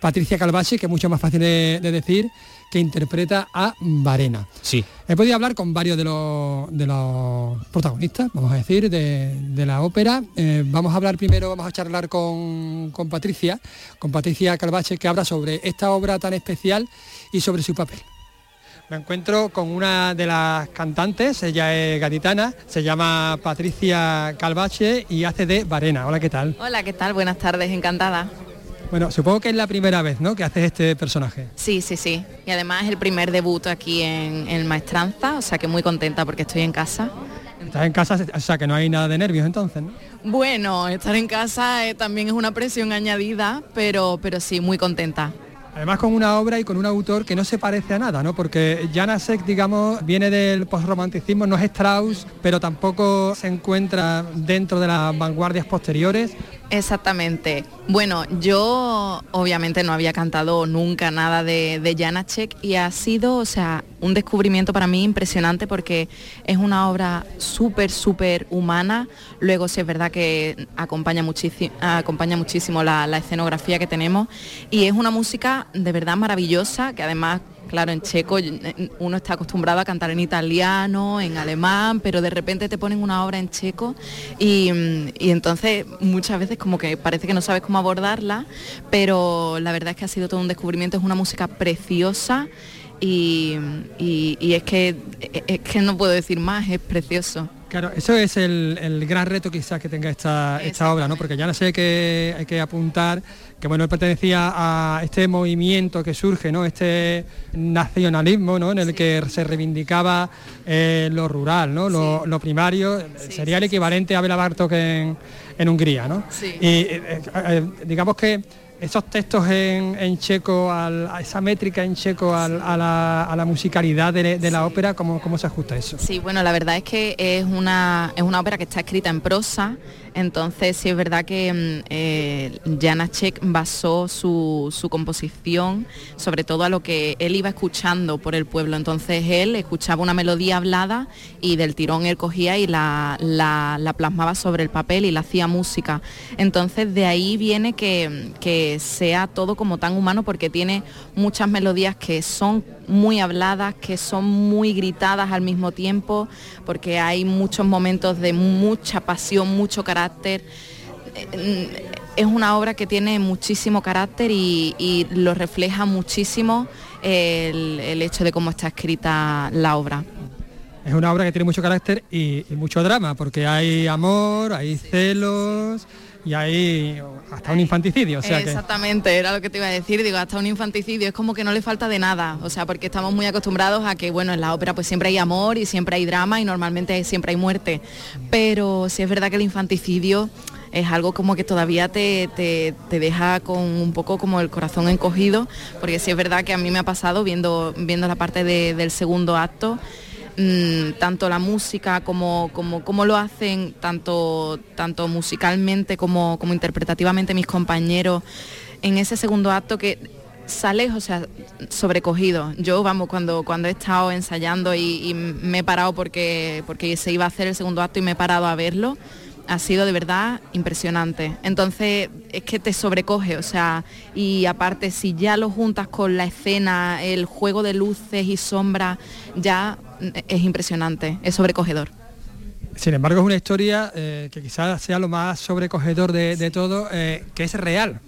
Patricia Calvache, que es mucho más fácil de decir, que interpreta a Varena. Sí. He podido hablar con varios de los, de los protagonistas, vamos a decir, de, la ópera. Eh, vamos a hablar primero, vamos a charlar con, con Patricia, con Patricia Calvache, que habla sobre esta obra tan especial y sobre su papel. Me encuentro con una de las cantantes, ella es gaditana, se llama Patricia Calvache y hace de Varena. Hola, ¿qué tal? Hola, ¿qué tal? Buenas tardes, encantada. Bueno, supongo que es la primera vez, ¿no? Que haces este personaje. Sí, sí, sí. Y además es el primer debut aquí en, en Maestranza, o sea que muy contenta porque estoy en casa. Estás en casa, o sea que no hay nada de nervios entonces, ¿no? Bueno, estar en casa eh, también es una presión añadida, pero, pero sí, muy contenta. Además con una obra y con un autor que no se parece a nada, ¿no? Porque Janasek, digamos, viene del postromanticismo, no es Strauss, pero tampoco se encuentra dentro de las vanguardias posteriores. Exactamente. Bueno, yo obviamente no había cantado nunca nada de, de y ha sido, o sea, un descubrimiento para mí impresionante porque es una obra súper, súper humana. Luego sí es verdad que acompaña, acompaña muchísimo la escenografía que tenemos y es una música de verdad maravillosa que además Claro, en checo uno está acostumbrado a cantar en italiano, en alemán, pero de repente te ponen una obra en checo y, entonces muchas veces como que parece que no sabes cómo abordarla, pero la verdad es que ha sido todo un descubrimiento, es una música preciosa y, es, que, es que no puedo decir más, es precioso. Claro, eso es el, gran reto quizás que tenga esta, esta obra, ¿no? Porque ya no sé que hay que apuntar que bueno, él pertenecía a este movimiento que surge, ¿no? Este nacionalismo, ¿no? En el que se reivindicaba eh, lo rural, ¿no? Lo, primario, sería el equivalente a Bela Bartok en, en Hungría, ¿no? Y eh, eh, digamos que esos textos en, checo, a esa métrica en checo, a, la, musicalidad de, la ópera, ¿cómo, ¿cómo, se ajusta eso? Sí, bueno, la verdad es que es una, es una ópera que está escrita en prosa, entonces sí es verdad que mm, eh, Janacek basó su, composición sobre todo a lo que él iba escuchando por el pueblo. Entonces él escuchaba una melodía hablada y del tirón él cogía y la, la, plasmaba sobre el papel y la hacía música. Entonces de ahí viene que, que sea todo como tan humano porque tiene muchas melodías que son muy habladas, que son muy gritadas al mismo tiempo, porque hay muchos momentos de mucha pasión, mucho carácter. Es una obra que tiene muchísimo carácter y, lo refleja muchísimo el, hecho de cómo está escrita la obra. Es una obra que tiene mucho carácter y mucho drama, porque hay amor, hay celos, y hay hasta un infanticidio. O sea Exactamente, era lo que te iba a decir, digo, hasta un infanticidio, es como que no le falta de nada, o sea, porque estamos muy acostumbrados a que, bueno, en la ópera pues siempre hay amor y siempre hay drama y normalmente siempre hay muerte, pero sí es verdad que el infanticidio es algo como que todavía te, deja con un poco como el corazón encogido, porque sí es verdad que a mí me ha pasado viendo, viendo la parte del segundo acto, Mm, tanto la música como, como, lo hacen, tanto, tanto musicalmente como, como interpretativamente mis compañeros en ese segundo acto que sales, o sea, sobrecogido. Yo, vamos, cuando, cuando he estado ensayando y, me he parado porque, porque se iba a hacer el segundo acto y me he parado a verlo, ha sido de verdad impresionante. Entonces es que te sobrecoge, o sea, y aparte si ya lo juntas con la escena, el juego de luces y sombras, ya es impresionante, es sobrecogedor. Sin embargo, es una historia eh, que quizás sea lo más sobrecogedor de, todo, eh, que es real.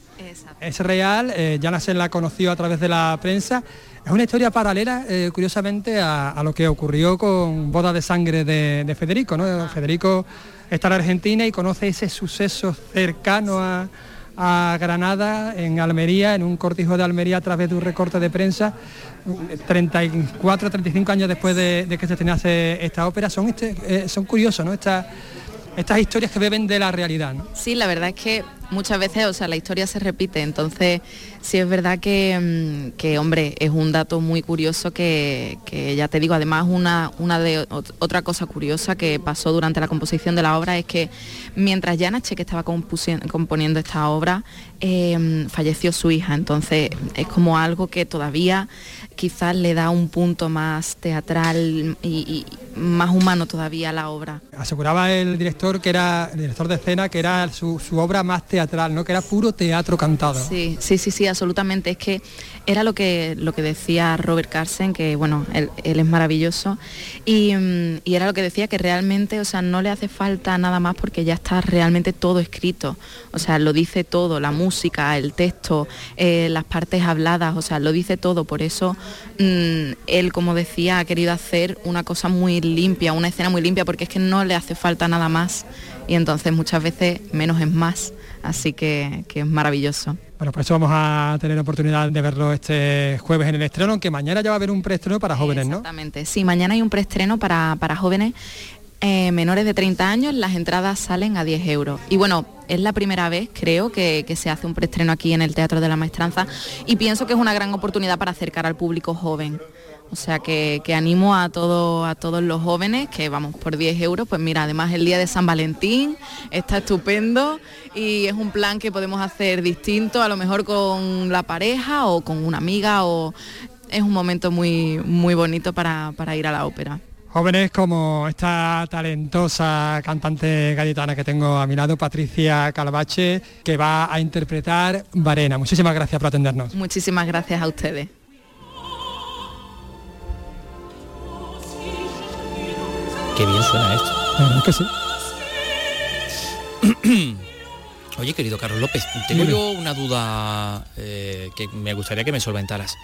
Es real, eh, ya la conoció a través de la prensa. Es una historia paralela, curiosamente, a, lo que ocurrió con Boda de Sangre de, Federico. ¿no? Federico está en Argentina y conoce ese suceso cercano a, a Granada, en Almería, en un cortijo de Almería a través de un recorte de prensa, 34, 35 años después de, que se estrenase esta ópera. Son, este, eh, son curiosos, ¿no? Esta, estas historias que beben de la realidad. Sí, la verdad es que muchas veces, o sea, la historia se repite, entonces sí es verdad que, mm, que hombre, es un dato muy curioso que, que, ya te digo, además una, una de otra cosa curiosa que pasó durante la composición de la obra es que mientras Janache que estaba componiendo esta obra, eh, falleció su hija, entonces es como algo que todavía quizás le da un punto más teatral y, y más humano todavía a la obra. Aseguraba el director que era el director de escena que era su, su obra más teatral, ¿no? que era puro teatro cantado. Sí, sí, sí, sí, absolutamente. Es que era lo que, lo que decía Robert Carson, que bueno, él, es maravilloso, y, y, era lo que decía que realmente, o sea, no le hace falta nada más porque ya está realmente todo escrito. O sea, lo dice todo, la música, el texto, eh, las partes habladas, o sea, lo dice todo. Por eso mmm, él, como decía, ha querido hacer una cosa muy limpia, una escena muy limpia, porque es que no le hace falta nada más. Y entonces muchas veces menos es más. Así que, que es maravilloso. Bueno, por eso vamos a tener oportunidad de verlo este jueves en el estreno, aunque mañana ya va a haber un preestreno para jóvenes, ¿no? Exactamente, sí, mañana hay un preestreno para, para jóvenes eh, menores de 30 años, las entradas salen a 10 euros. Y bueno, es la primera vez, creo, que, que, se hace un preestreno aquí en el Teatro de la Maestranza y pienso que es una gran oportunidad para acercar al público joven. O sea que, que, animo a, todo, a todos los jóvenes que vamos por 10 euros, pues mira, además el día de San Valentín está estupendo y es un plan que podemos hacer distinto, a lo mejor con la pareja o con una amiga o es un momento muy, muy bonito para, para ir a la ópera. Jóvenes como esta talentosa cantante gaditana que tengo a mi lado, Patricia Calvache, que va a interpretar Varena. Muchísimas gracias por atendernos. Muchísimas gracias a ustedes. Qué bien suena esto. Que sí. *clears throat* Oye, querido Carlos López, tengo Dime. yo una duda eh, que me gustaría que me solventaras.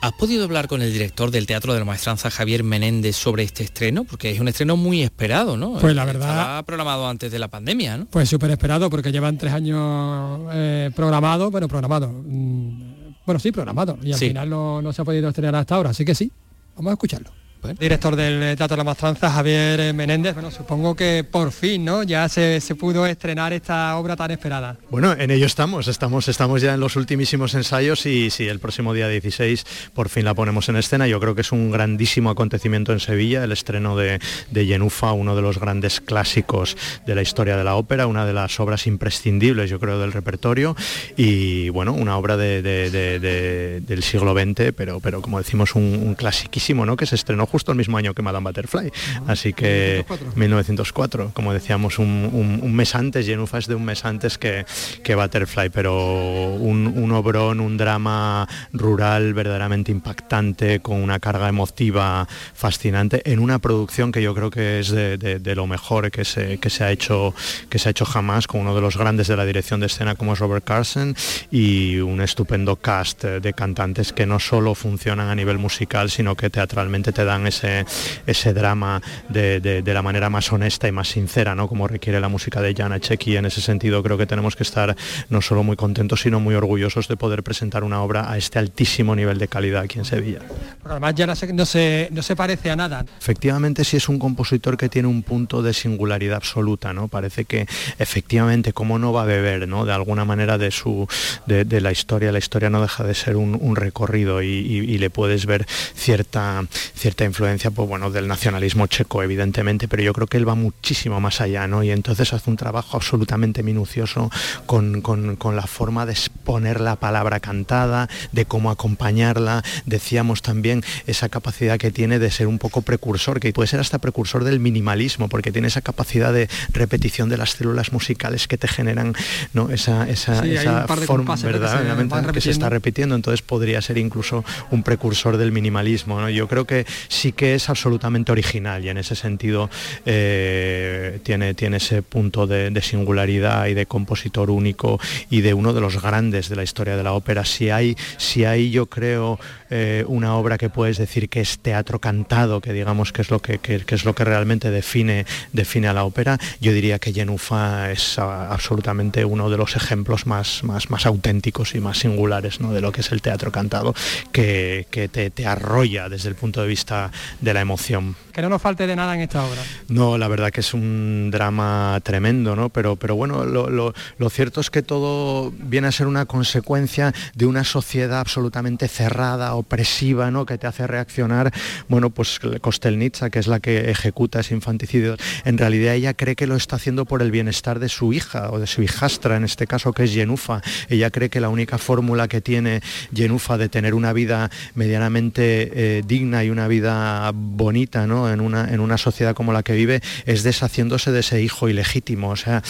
¿Has podido hablar con el director del Teatro de la Maestranza, Javier Menéndez, sobre este estreno? Porque es un estreno muy esperado, ¿no? Pues la verdad... Estaba programado antes de la pandemia, ¿no? Pues súper esperado, porque llevan tres años eh, programado, bueno, programado. Mm, bueno, sí, programado. Y al sí. final no, no se ha podido estrenar hasta ahora, así que sí. Vamos a escucharlo. Bueno. Director del Teatro de la Maestranza, Javier Menéndez. Bueno, supongo que por fin, ¿no? Ya se, se, pudo estrenar esta obra tan esperada. Bueno, en ello estamos, estamos, estamos ya en los ultimísimos ensayos y sí, el próximo día 16 por fin la ponemos en escena. Yo creo que es un grandísimo acontecimiento en Sevilla, el estreno de, de Yenufa, uno de los grandes clásicos de la historia de la ópera, una de las obras imprescindibles, yo creo, del repertorio y bueno, una obra de, de, del siglo XX, pero, pero como decimos, un, un clasiquísimo, ¿no? Que se estrenó justo el mismo año que Madame Butterfly. Así que 1904, 1904 como decíamos, un, un, un, mes antes, Genufa es de un mes antes que, que Butterfly, pero un, un, obrón, un drama rural verdaderamente impactante, con una carga emotiva fascinante, en una producción que yo creo que es de, de, de lo mejor que se, que se, ha hecho, que se ha hecho jamás, con uno de los grandes de la dirección de escena como es Robert Carson y un estupendo cast de cantantes que no solo funcionan a nivel musical, sino que teatralmente te dan ese, ese drama de, de, de, la manera más honesta y más sincera, ¿no? como requiere la música de Jana Chequi. En ese sentido creo que tenemos que estar no solo muy contentos, sino muy orgullosos de poder presentar una obra a este altísimo nivel de calidad aquí en Sevilla. Pero además Jana no se, no se parece a nada. Efectivamente sí es un compositor que tiene un punto de singularidad absoluta, ¿no? Parece que efectivamente como no va a beber, ¿no? De alguna manera de su de, de la historia, la historia no deja de ser un, un recorrido y, y, y, le puedes ver cierta, cierta influencia pues, bueno, del nacionalismo checo, evidentemente, pero yo creo que él va muchísimo más allá, ¿no? Y entonces hace un trabajo absolutamente minucioso con, con, con la forma de exponer la palabra cantada, de cómo acompañarla. Decíamos también esa capacidad que tiene de ser un poco precursor, que puede ser hasta precursor del minimalismo, porque tiene esa capacidad de repetición de las células musicales que te generan ¿no? esa, esa, sí, esa forma verdaderamente que, que se está repitiendo. Entonces podría ser incluso un precursor del minimalismo. ¿no? Yo creo que sí que es absolutamente original y en ese sentido eh, tiene, tiene ese punto de, singularidad y de compositor único y de uno de los grandes de la historia de la ópera. Si hay, si hay yo creo, eh, una obra que puedes decir que es teatro cantado, que digamos que es lo que, es lo que realmente define, define a la ópera, yo diría que Yenufa es absolutamente uno de los ejemplos más, más, más auténticos y más singulares ¿no? de lo que es el teatro cantado, que, te, te arrolla desde el punto de vista de la emoción que no nos falte de nada en esta obra. No, la verdad que es un drama tremendo, ¿no? Pero, pero bueno, lo, cierto es que todo viene a ser una consecuencia de una sociedad absolutamente cerrada, opresiva, ¿no? Que te hace reaccionar, bueno, pues Kostelnitsa, que es la que ejecuta ese infanticidio, en realidad ella cree que lo está haciendo por el bienestar de su hija o de su hijastra, en este caso que es Yenufa. Ella cree que la única fórmula que tiene Yenufa de tener una vida medianamente eh, digna y una vida bonita, ¿no? en una, en una sociedad como la que vive es deshaciéndose de ese hijo ilegítimo. O sea,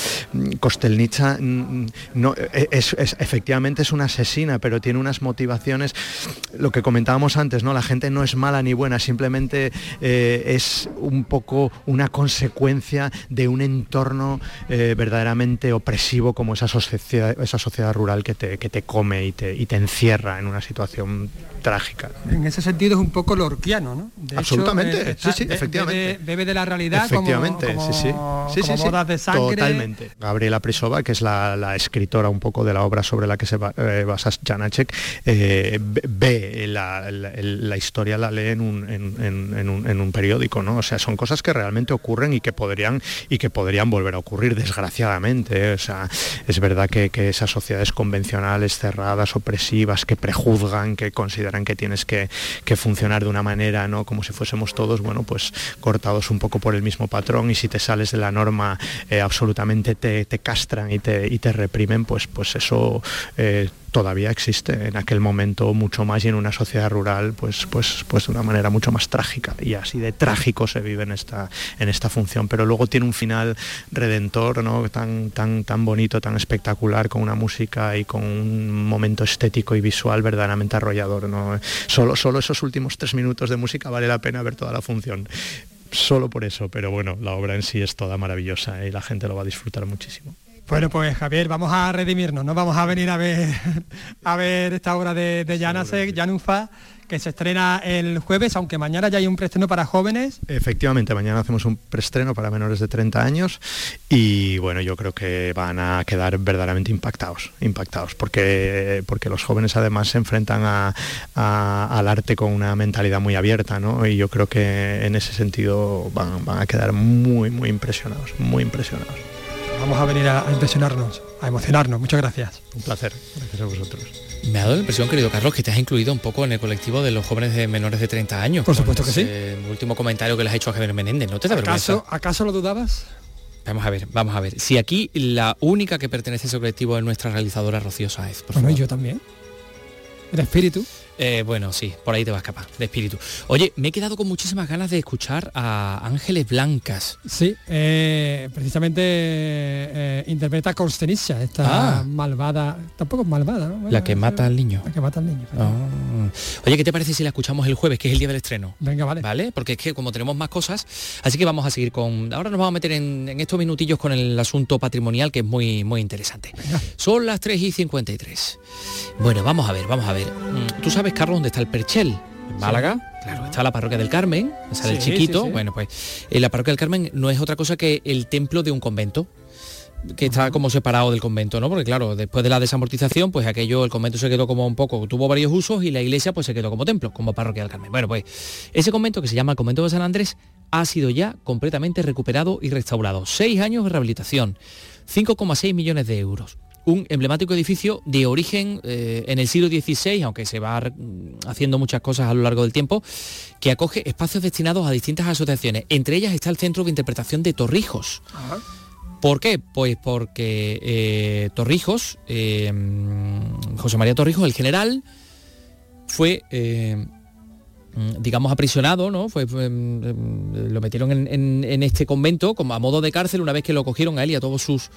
Kostelnica mm, no, e, es, efectivamente es una asesina, pero tiene unas motivaciones, lo que comentábamos antes, ¿no? La gente no es mala ni buena, simplemente eh, es un poco una consecuencia de un entorno eh, verdaderamente opresivo como esa sociedad, esa sociedad rural que te, que te come y te, y te encierra en una situación trágica. En ese sentido es un poco lorquiano, ¿no? Absolutamente, sí, sí, efectivamente. Bebe, de la realidad efectivamente, como, sí, sí. sí, bodas de sangre. Totalmente. Gabriela Prisova, que es la, escritora un poco de la obra sobre la que se eh, basa Janacek, eh, ve la, historia, la lee en un, periódico, ¿no? O sea, son cosas que realmente ocurren y que podrían, y que podrían volver a ocurrir, desgraciadamente. ¿eh? O sea, es verdad que, que esas sociedades convencionales, cerradas, opresivas, que prejuzgan, que consideran que tienes que, funcionar de una manera, ¿no? Como si fuésemos todos, bueno, pues pues, cortados un poco por el mismo patrón y si te sales de la norma eh, absolutamente te, castran y te, y te reprimen, pues, pues eso eh, todavía existe en aquel momento mucho más y en una sociedad rural pues pues pues de una manera mucho más trágica. Y así de trágico se vive en esta en esta función. Pero luego tiene un final redentor no tan tan tan bonito tan espectacular con una música y con un momento estético y visual verdaderamente arrollador no solo solo esos últimos tres minutos de música vale la pena ver toda la función. Solo por eso pero bueno la obra en sí es toda maravillosa y la gente lo va a disfrutar muchísimo bueno, pues Javier, vamos a redimirnos, ¿no? Vamos a venir a ver a ver esta obra de, de Janasek, Janufa, que se estrena el jueves, aunque mañana ya hay un preestreno para jóvenes. Efectivamente, mañana hacemos un preestreno para menores de 30 años y bueno, yo creo que van a quedar verdaderamente impactados, impactados, porque, porque los jóvenes además se enfrentan al arte con una mentalidad muy abierta, ¿no? Y yo creo que en ese sentido van, van a quedar muy, muy impresionados, muy impresionados vamos a venir a, impresionarnos, a emocionarnos. Muchas gracias. Un placer. Gracias a vosotros. Me ha dado la impresión, querido Carlos, que te has incluido un poco en el colectivo de los jóvenes de menores de 30 años. Por supuesto que sí. El último comentario que les ha hecho a Javier Menéndez, ¿no te da ¿Acaso, ¿Acaso lo dudabas? Vamos a ver, vamos a ver. Si aquí la única que pertenece a ese colectivo es nuestra realizadora Rocío Saez. bueno, y yo también. ¿El espíritu? Eh, bueno, sí, por ahí te vas a escapar, de espíritu. Oye, me he quedado con muchísimas ganas de escuchar a Ángeles Blancas. Sí, eh, precisamente eh, interpreta a Constenicia, esta ah. malvada, tampoco es malvada, ¿no? la que mata al niño. La que mata al niño. Ah. Oye, ¿qué te parece si la escuchamos el jueves, que es el día del estreno? Venga, vale. ¿Vale? Porque es que como tenemos más cosas, así que vamos a seguir con... Ahora nos vamos a meter en, estos minutillos con el asunto patrimonial, que es muy, muy interesante. Son las 3 y 53. Bueno, vamos a ver, vamos a ver. Mm, Tú sabes Carlos, dónde está el Perchel? En Málaga. Claro, está la parroquia del Carmen, el chiquito. Bueno, pues eh, la parroquia del Carmen no es otra cosa que el templo de un convento que está como separado del convento, ¿no? Porque claro, después de la desamortización, pues aquello, el convento se quedó como un poco, tuvo varios usos y la iglesia pues se quedó como templo, como parroquia del Carmen. Bueno, pues ese convento que se llama el convento de San Andrés ha sido ya completamente recuperado y restaurado. Seis años de rehabilitación, 5,6 millones de euros un emblemático edificio de origen eh, en el siglo XVI, aunque se va haciendo muchas cosas a lo largo del tiempo, que acoge espacios destinados a distintas asociaciones. Entre ellas está el Centro de Interpretación de Torrijos. ¿Por qué? Pues porque eh, Torrijos, eh, José María Torrijos, el general, fue digamos aprisionado, ¿no? Fue, lo metieron en, este convento como a modo de cárcel una vez que lo cogieron a él y a todos sus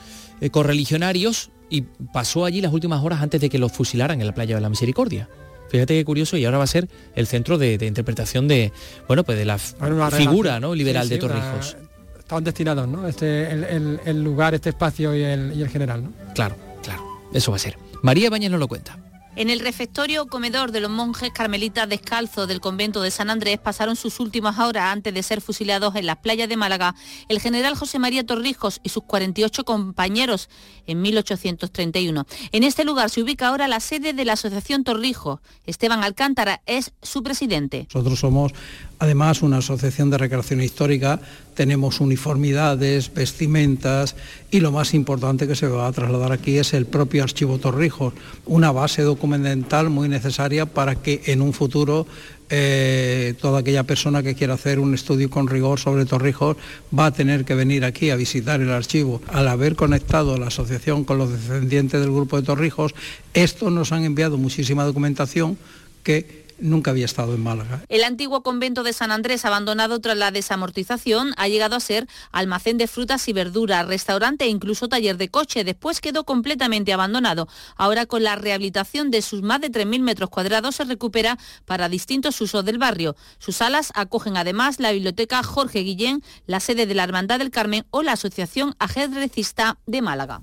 correligionarios y pasó allí las últimas horas antes de que los fusilaran en la playa de la Misericordia. Fíjate qué curioso, y ahora va a ser el centro de, de interpretación de, bueno, pues de la figura ¿no? liberal Sí, de sí, una- Torrijos. Estaban destinados, ¿no? Este, el, el- el lugar, este espacio y el, y el general, ¿no? Claro, claro, eso va a ser. María Bañez nos lo cuenta. En el refectorio comedor de los monjes carmelitas descalzos del convento de San Andrés pasaron sus últimas horas antes de ser fusilados en las playas de Málaga el general José María Torrijos y sus 48 compañeros en 1831. En este lugar se ubica ahora la sede de la Asociación Torrijos. Esteban Alcántara es su presidente. Nosotros somos además una asociación de recreación histórica, tenemos uniformidades, vestimentas y lo más importante que se va a trasladar aquí es el propio archivo Torrijos, una base documental muy necesaria para que en un futuro eh, toda aquella persona que quiera hacer un estudio con rigor sobre Torrijos va a tener que venir aquí a visitar el archivo. Al haber conectado la asociación con los descendientes del grupo de Torrijos, estos nos han enviado muchísima documentación que nunca había estado en Málaga. El antiguo convento de San Andrés, abandonado tras la desamortización, ha llegado a ser almacén de frutas y verduras, restaurante e incluso taller de coche. Después quedó completamente abandonado. Ahora con la rehabilitación de sus más de 3.000 metros cuadrados se recupera para distintos usos del barrio. Sus salas acogen además la biblioteca Jorge Guillén, la sede de la Hermandad del Carmen o la Asociación Ajedrecista de Málaga.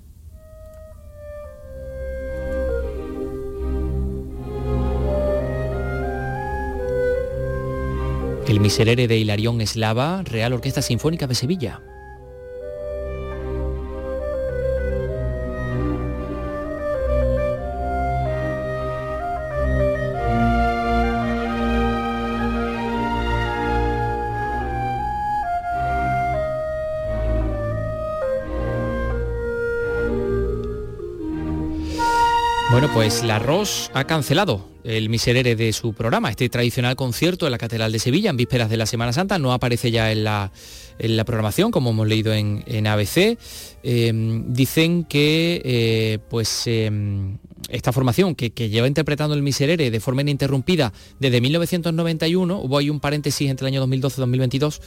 El miserere de Hilarión Eslava, Real Orquesta Sinfónica de Sevilla. Bueno, pues la ROS ha cancelado el miserere de su programa, este tradicional concierto en la Catedral de Sevilla en vísperas de la Semana Santa. No aparece ya en la, en la programación, como hemos leído en, en ABC. Eh, dicen que eh, pues eh, esta formación que, que lleva interpretando el miserere de forma ininterrumpida desde 1991, hubo ahí un paréntesis entre el año 2012 y 2022.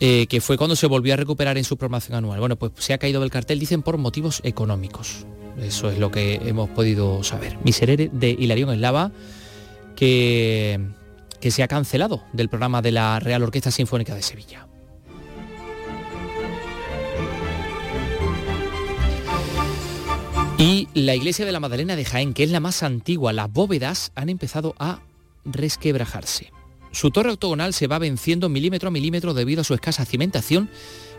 Eh, que fue cuando se volvió a recuperar en su programación anual. Bueno, pues se ha caído del cartel, dicen, por motivos económicos. Eso es lo que hemos podido saber. Miserere de Hilarión Eslava, que, que se ha cancelado del programa de la Real Orquesta Sinfónica de Sevilla. Y la iglesia de la Magdalena de Jaén, que es la más antigua, las bóvedas han empezado a resquebrajarse. Su torre octogonal se va venciendo milímetro a milímetro debido a su escasa cimentación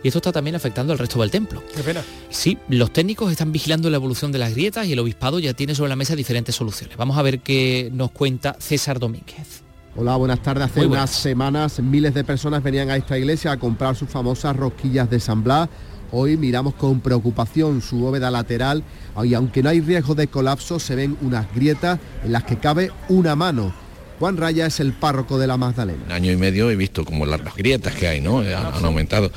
y esto está también afectando al resto del templo. Qué pena. Sí, los técnicos están vigilando la evolución de las grietas y el obispado ya tiene sobre la mesa diferentes soluciones. Vamos a ver qué nos cuenta César Domínguez. Hola, buenas tardes. Hace unas semanas miles de personas venían a esta iglesia a comprar sus famosas rosquillas de San Blas. Hoy miramos con preocupación su bóveda lateral y aunque no hay riesgo de colapso, se ven unas grietas en las que cabe una mano. Juan Raya es el párroco de la Magdalena. En año y medio he visto como las, grietas que hay, ¿no? Han, han aumentado.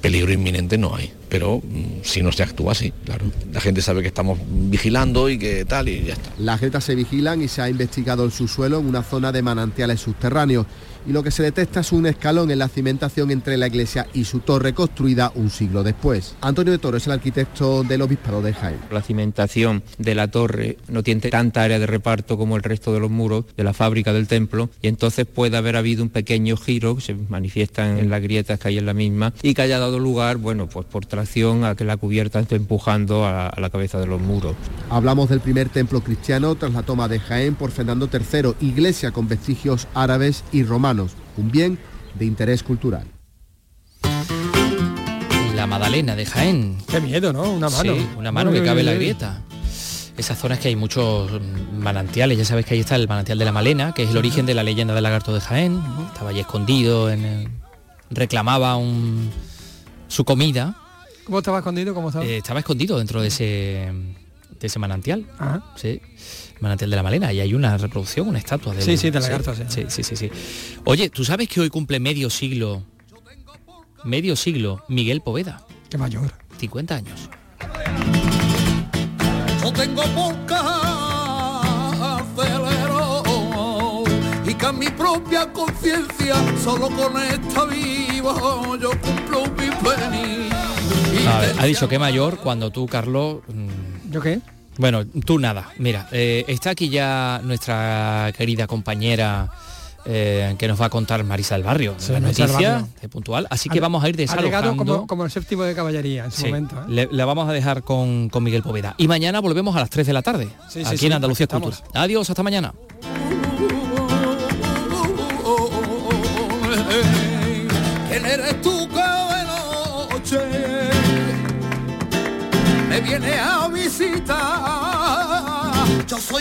Peligro inminente no hay, pero mm, si no se actúa así, claro. La gente sabe que estamos vigilando y que tal y ya está. Las grietas se vigilan y se ha investigado el subsuelo en una zona de manantiales subterráneos. Y lo que se detecta es un escalón en la cimentación entre la iglesia y su torre construida un siglo después. Antonio de Toro es el arquitecto del obispado de Jaén. La cimentación de la torre no tiene tanta área de reparto como el resto de los muros de la fábrica del templo y entonces puede haber habido un pequeño giro que se manifiesta en las grietas que hay en la misma y que haya dado lugar, bueno, pues por tracción a que la cubierta esté empujando a, a la cabeza de los muros. Hablamos del primer templo cristiano tras la toma de Jaén por Fernando III, iglesia con vestigios árabes y romanos, un bien de interés cultural. La Madalena de Jaén. Qué miedo, ¿no? Una mano. Sí, una mano Uy, que uy, cabe en la grieta. Esas zonas que hay muchos manantiales, ya sabes que ahí está el manantial de la Malena, que es el origen de la leyenda del lagarto de Jaén. Estaba allí escondido, en el- reclamaba un- su comida. ¿Cómo estaba escondido? ¿Cómo estaba? Eh, estaba escondido dentro de ese, de ese manantial. Ajá. Sí. Manantial de la Malena. Y hay una reproducción, una estatua del Sí, sí, del lagarto, sí. sí, sí, sí, sí. Oye, ¿tú sabes que hoy cumple medio siglo, medio siglo, Miguel Poveda? Qué mayor. 50 años. Yo tengo y que a mi propia conciencia solo con esta vivo yo cumplo mi penny. A ver, ha dicho que mayor cuando tú, Carlos, mm, ¿Yo qué? Bueno, tú nada. Mira, eh, está aquí ya nuestra querida compañera eh, que nos va a contar Marisa del Barrio, Sí, la noticia Barrio. de puntual. Así que Ha- vamos a ir desalojando. como, como el séptimo de caballería en su Sí, momento. ¿eh? le, la vamos a dejar con, con Miguel Poveda. Y mañana volvemos a las 3 de la tarde, Sí, aquí en Andalucía Cultura. Adiós, hasta mañana.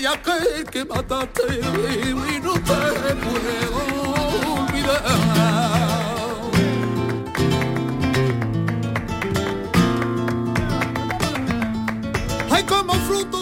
Soy aquel que mataste y no te puedo olvidar. Ay, como fruto